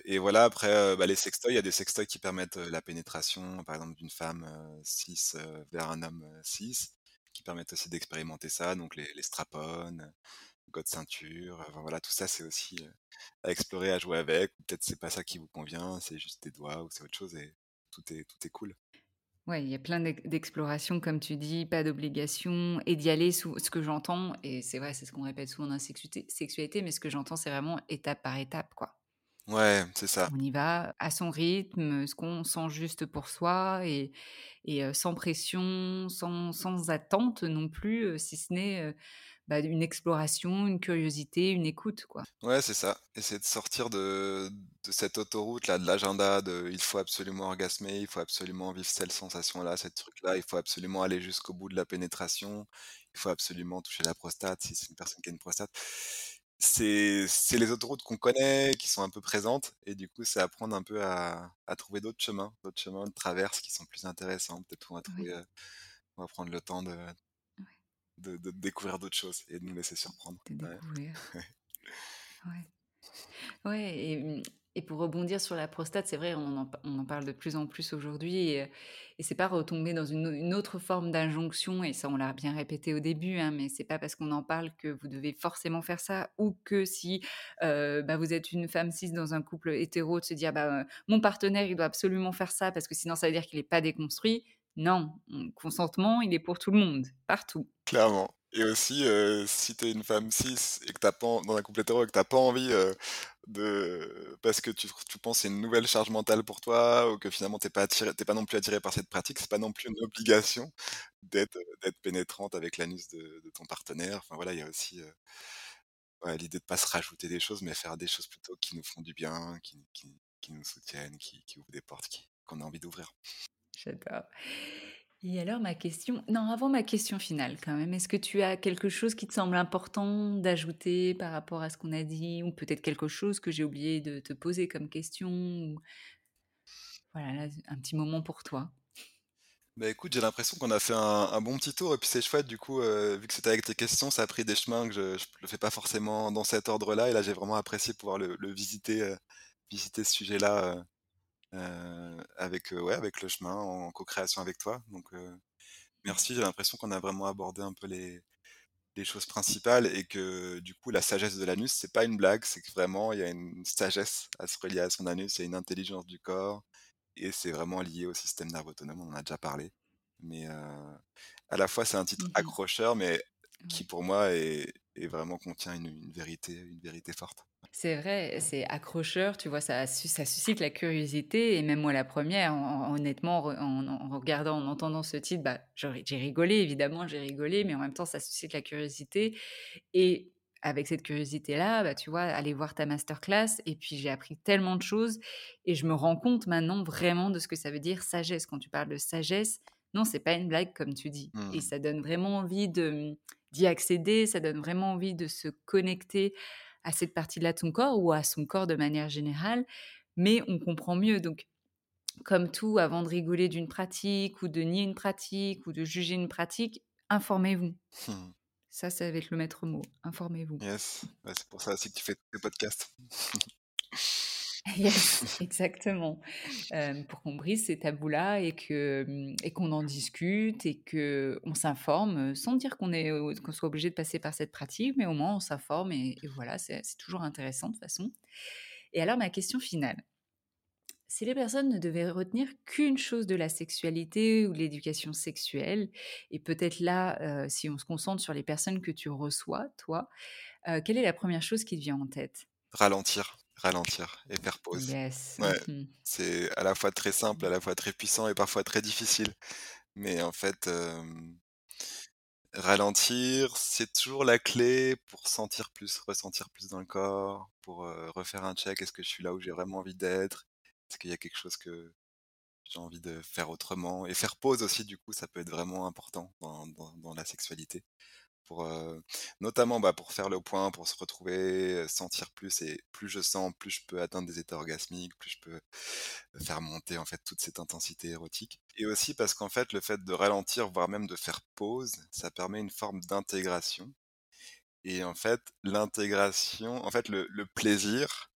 Et voilà après, bah, les sextoys, il y a des sextoys qui permettent, la pénétration, par exemple d'une femme, heu, cis, heu, vers un homme, heu, cis, qui permettent aussi d'expérimenter ça, donc les les strap-on, God ceinture, voilà, tout ça c'est aussi, à explorer, à jouer avec. Peut-être c'est pas ça qui vous convient, c'est juste des doigts ou c'est autre chose et tout est tout est cool. Ouais, il y a plein d'ex d'explorations comme tu dis, pas d'obligation et d'y aller sous ce que j'entends et c'est vrai, c'est ce qu'on répète souvent dans la sexualité, mais ce que j'entends, c'est vraiment étape par étape, quoi. Ouais, c'est ça. On y va à son rythme, ce qu'on sent juste pour soi et sans pression, sans sans attente non plus, si ce n'est, bah, une exploration, une curiosité, une écoute, quoi. Ouais, c'est ça. Essayer de sortir de de cette autoroute-là, de l'agenda de il faut absolument orgasmer, il faut absolument vivre cette sensation-là, ce truc-là, il faut absolument aller jusqu'au bout de la pénétration, il faut absolument toucher la prostate si c'est une personne qui a une prostate. C'est c'est les autoroutes qu'on connaît, qui sont un peu présentes et du coup, c'est apprendre un peu à à trouver d'autres chemins, d'autres chemins de traverse qui sont plus intéressants. Peut-être va trouver, heu, on va prendre le temps de de de découvrir d'autres choses et de nous laisser surprendre. de découvrir. <laughs> Ouais. Ouais et mmh et pour rebondir sur la prostate, c'est vrai, on en parle de plus en plus aujourd'hui et et c'est pas retomber dans une au une autre forme d'injonction et ça, on l'a bien répété au début, hein, mais c'est pas parce qu'on en parle que vous devez forcément faire ça ou que si, heu, bah, vous êtes une femme cis dans un couple hétéro, de se dire: «Bah, heu, mon partenaire, il doit absolument faire ça parce que sinon ça veut dire qu'il est pas déconstruit». Non, consentement, il est pour tout le monde, partout. Clairement et aussi, heu, si tu es une femme cis et que tu pas dans un couple hétéro et que tu pas envie, heu, de parce que tu tu penses que c'est une nouvelle charge mentale pour toi ou que finalement tu pas tu pas non plus attiré par cette pratique, c'est pas non plus une obligation d'être, heu, d'être pénétrante avec l'anus de de ton partenaire. Enfin voilà, il y a aussi, ouais, l'idée de pas se rajouter des choses, mais faire des choses plutôt qui nous font du bien, qui qui nous soutiennent, qui qui ouvrent des portes qu'on a envie d'ouvrir. J'adore. Et alors ma question non, avant ma question finale quand même, est-ce que tu as quelque chose qui te semble important d'ajouter par rapport à ce qu'on a dit? Ou peut-être quelque chose que j'ai oublié de te poser comme question? Ou voilà, là, un petit moment pour toi? Bah, écoute, j'ai l'impression qu'on a fait un bon petit tour et puis c'est chouette du coup, heu, vu que c'était avec tes questions, ça a pris des chemins que je le fais pas forcément dans cet ordre-là et là, j'ai vraiment apprécié pouvoir le visiter, heu, visiter ce sujet-là, heu, avec, heu, ouais, avec le chemin, en co-création avec toi donc heu, merci. J'ai l'impression qu'on a vraiment abordé un peu les les choses principales et que du coup, la sagesse de l'anus, c'est pas une blague, c'est que vraiment il y a une sagesse à se relier à son anus, il y a une intelligence du corps et c'est vraiment lié au système nerveux autonome, on en a déjà parlé. Mais, à la fois, c'est un titre Mmh accrocheur, mais qui pour moi est est vraiment contient une une vérité une vérité forte. C'est vrai, c'est accrocheur, tu vois? Ça ça suscite la curiosité et même moi la première, hon honnêtement, en en regardant, en entendant ce titre, bah, j'ai rigolé évidemment, j'ai rigolé, mais en même temps ça suscite la curiosité Et avec cette curiosité-là, bah, tu vois, aller voir ta masterclass et puis j'ai appris tellement de choses et je me rends compte maintenant vraiment de ce que ça veut dire sagesse. Quand tu parles de sagesse, non, c'est pas une blague comme tu dis. Et Mmh. ça donne vraiment envie d'y accéder, ça donne vraiment envie de se connecter à cette partie-là de son corps ou à son corps de manière générale, mais on comprend mieux. Donc, comme tout, avant de rigoler d'une pratique ou de nier une pratique ou de juger une pratique, informez-vous. Mmh. Ça, ça va être le maître mot. Informez-vous. Yes, ouais, c'est pour ça aussi que tu fais tes podcasts. <laughs> <laughs> Yes, exactement. Pour qu'on brise ces tabous-là et que, mmh et qu'on en discute et qu'on s'informe, heu, sans dire qu'on est, qu'on soit obligé de passer par cette pratique, mais au moins on s'informe et voilà, c'est toujours intéressant de toute façon. Et alors ma question finale, si les personnes ne devaient retenir qu'une chose de la sexualité ou de l'éducation sexuelle et peut-être là, si on se concentre sur les personnes que tu reçois, toi, quelle est la première chose qui te vient en tête? Ralentir, ralentir et faire pause. Yes. Ouais, Mmh c'est à la fois très simple, à la fois très puissant et parfois très difficile. Mais en fait, ralentir, c'est toujours la clé pour sentir plus, ressentir plus dans le corps, pour, refaire un check. Est-ce que je suis là où j'ai vraiment envie d'être? Est-ce qu'il y a quelque chose que j'ai envie de faire autrement? Et faire pause aussi, du coup, ça peut être vraiment important dans dans dans la sexualité. Heu, notamment, bah, pour faire le point, pour se retrouver, heu, sentir plus et plus je sens, plus je peux atteindre des états orgasmiques, plus je peux faire monter, en fait, toute cette intensité érotique. Et aussi parce qu'en fait, le fait de ralentir, voire même de faire pause, ça permet une forme d'intégration. Et en fait, l'intégration en fait, le plaisir,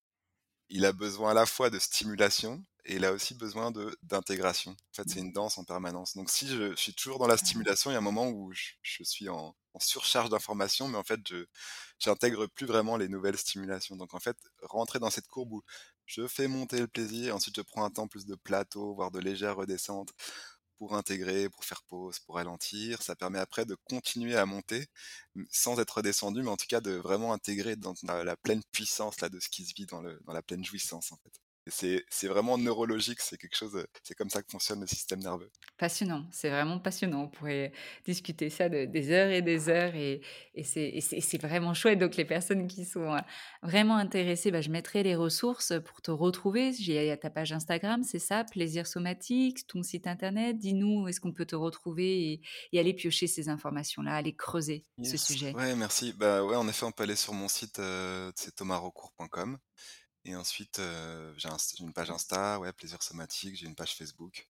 il a besoin à la fois de stimulation et il a aussi besoin d'intégration. En fait, c'est une danse en permanence. Donc si je suis toujours dans la stimulation, il y a un moment où je suis en en surcharge d'informations, mais en fait, je j'intègre plus vraiment les nouvelles stimulations. Donc en fait, rentrer dans cette courbe où je fais monter le plaisir, ensuite je prends un temps plus de plateau, voire de légère redescente pour intégrer, pour faire pause, pour ralentir. Ça permet après de continuer à monter, sans être redescendu, mais en tout cas de vraiment intégrer dans la pleine puissance là de ce qui se vit dans dans la pleine jouissance, en fait. C'est vraiment neurologique, c'est quelque chose, heu, c'est comme ça que fonctionne le système nerveux. Passionnant, c'est vraiment passionnant. On pourrait discuter ça de des heures et des heures et et c'est vraiment chouette. Donc les personnes qui sont, heu, vraiment intéressées, bah, je mettrai les ressources, pour te retrouver. J'ai il y a ta page Instagram, c'est ça? Plaisir somatique, ton site internet. Dis-nous où est-ce qu'on peut te retrouver et et aller piocher ces informations-là, aller creuser ce sujet? Ouais, merci. Bah, ouais, en effet, on peut aller sur mon site, heu, c'est thomasrocourt.com et ensuite, j'ai une page Insta, ouais, plaisir somatique, j'ai une page Facebook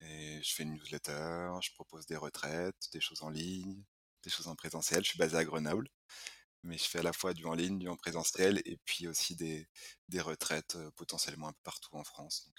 et je fais une newsletter, je propose des retraites, des choses en ligne, des choses en présentiel. Je suis basé à Grenoble, mais je fais à la fois du en ligne, du en présentiel et puis aussi des des retraites, potentiellement un peu partout en France, donc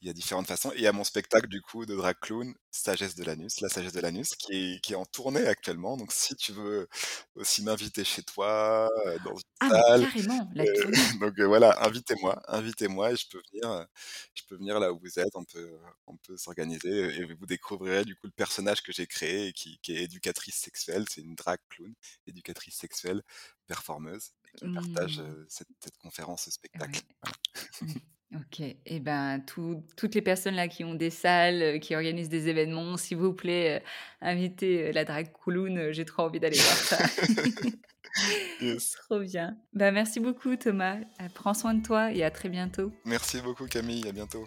il y a différentes façons et il y a mon spectacle du coup de drag clown, Sagesse de l'anus, la sagesse de l'anus qui est qui est en tournée actuellement. Donc si tu veux aussi m'inviter chez toi, heu, dans une Ah mais salle, carrément, la heu, tournée! <laughs> donc heu, voilà, invitez-moi, invitez-moi et je peux venir, je peux venir là où vous êtes. On peut, on peut s'organiser et vous découvrirez du coup le personnage que j'ai créé et qui qui est éducatrice sexuelle. C'est une drag clown, éducatrice sexuelle, performeuse et qui partage, Mmh. cette cette conférence, ce spectacle. Ouais. Mmh. <laughs> OK et ben, tout toutes les personnes là qui ont des salles, heu, qui organisent des événements, s'il vous plaît, heu, invitez, heu, la drag heu, j'ai trop envie d'aller voir ça. <laughs> Yes. <laughs> Trop bien. Bah, merci beaucoup Thomas. Heu, prends soin de toi et à très bientôt. Merci beaucoup Camille, à bientôt.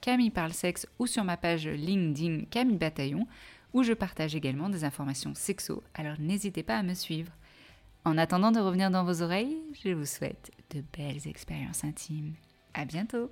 Camille Parle Sexe ou sur ma page LinkedIn Camille Bataillon, où je partage également des informations sexo, alors n'hésitez pas à me suivre. En attendant de revenir dans vos oreilles, je vous souhaite de belles expériences intimes. À bientôt!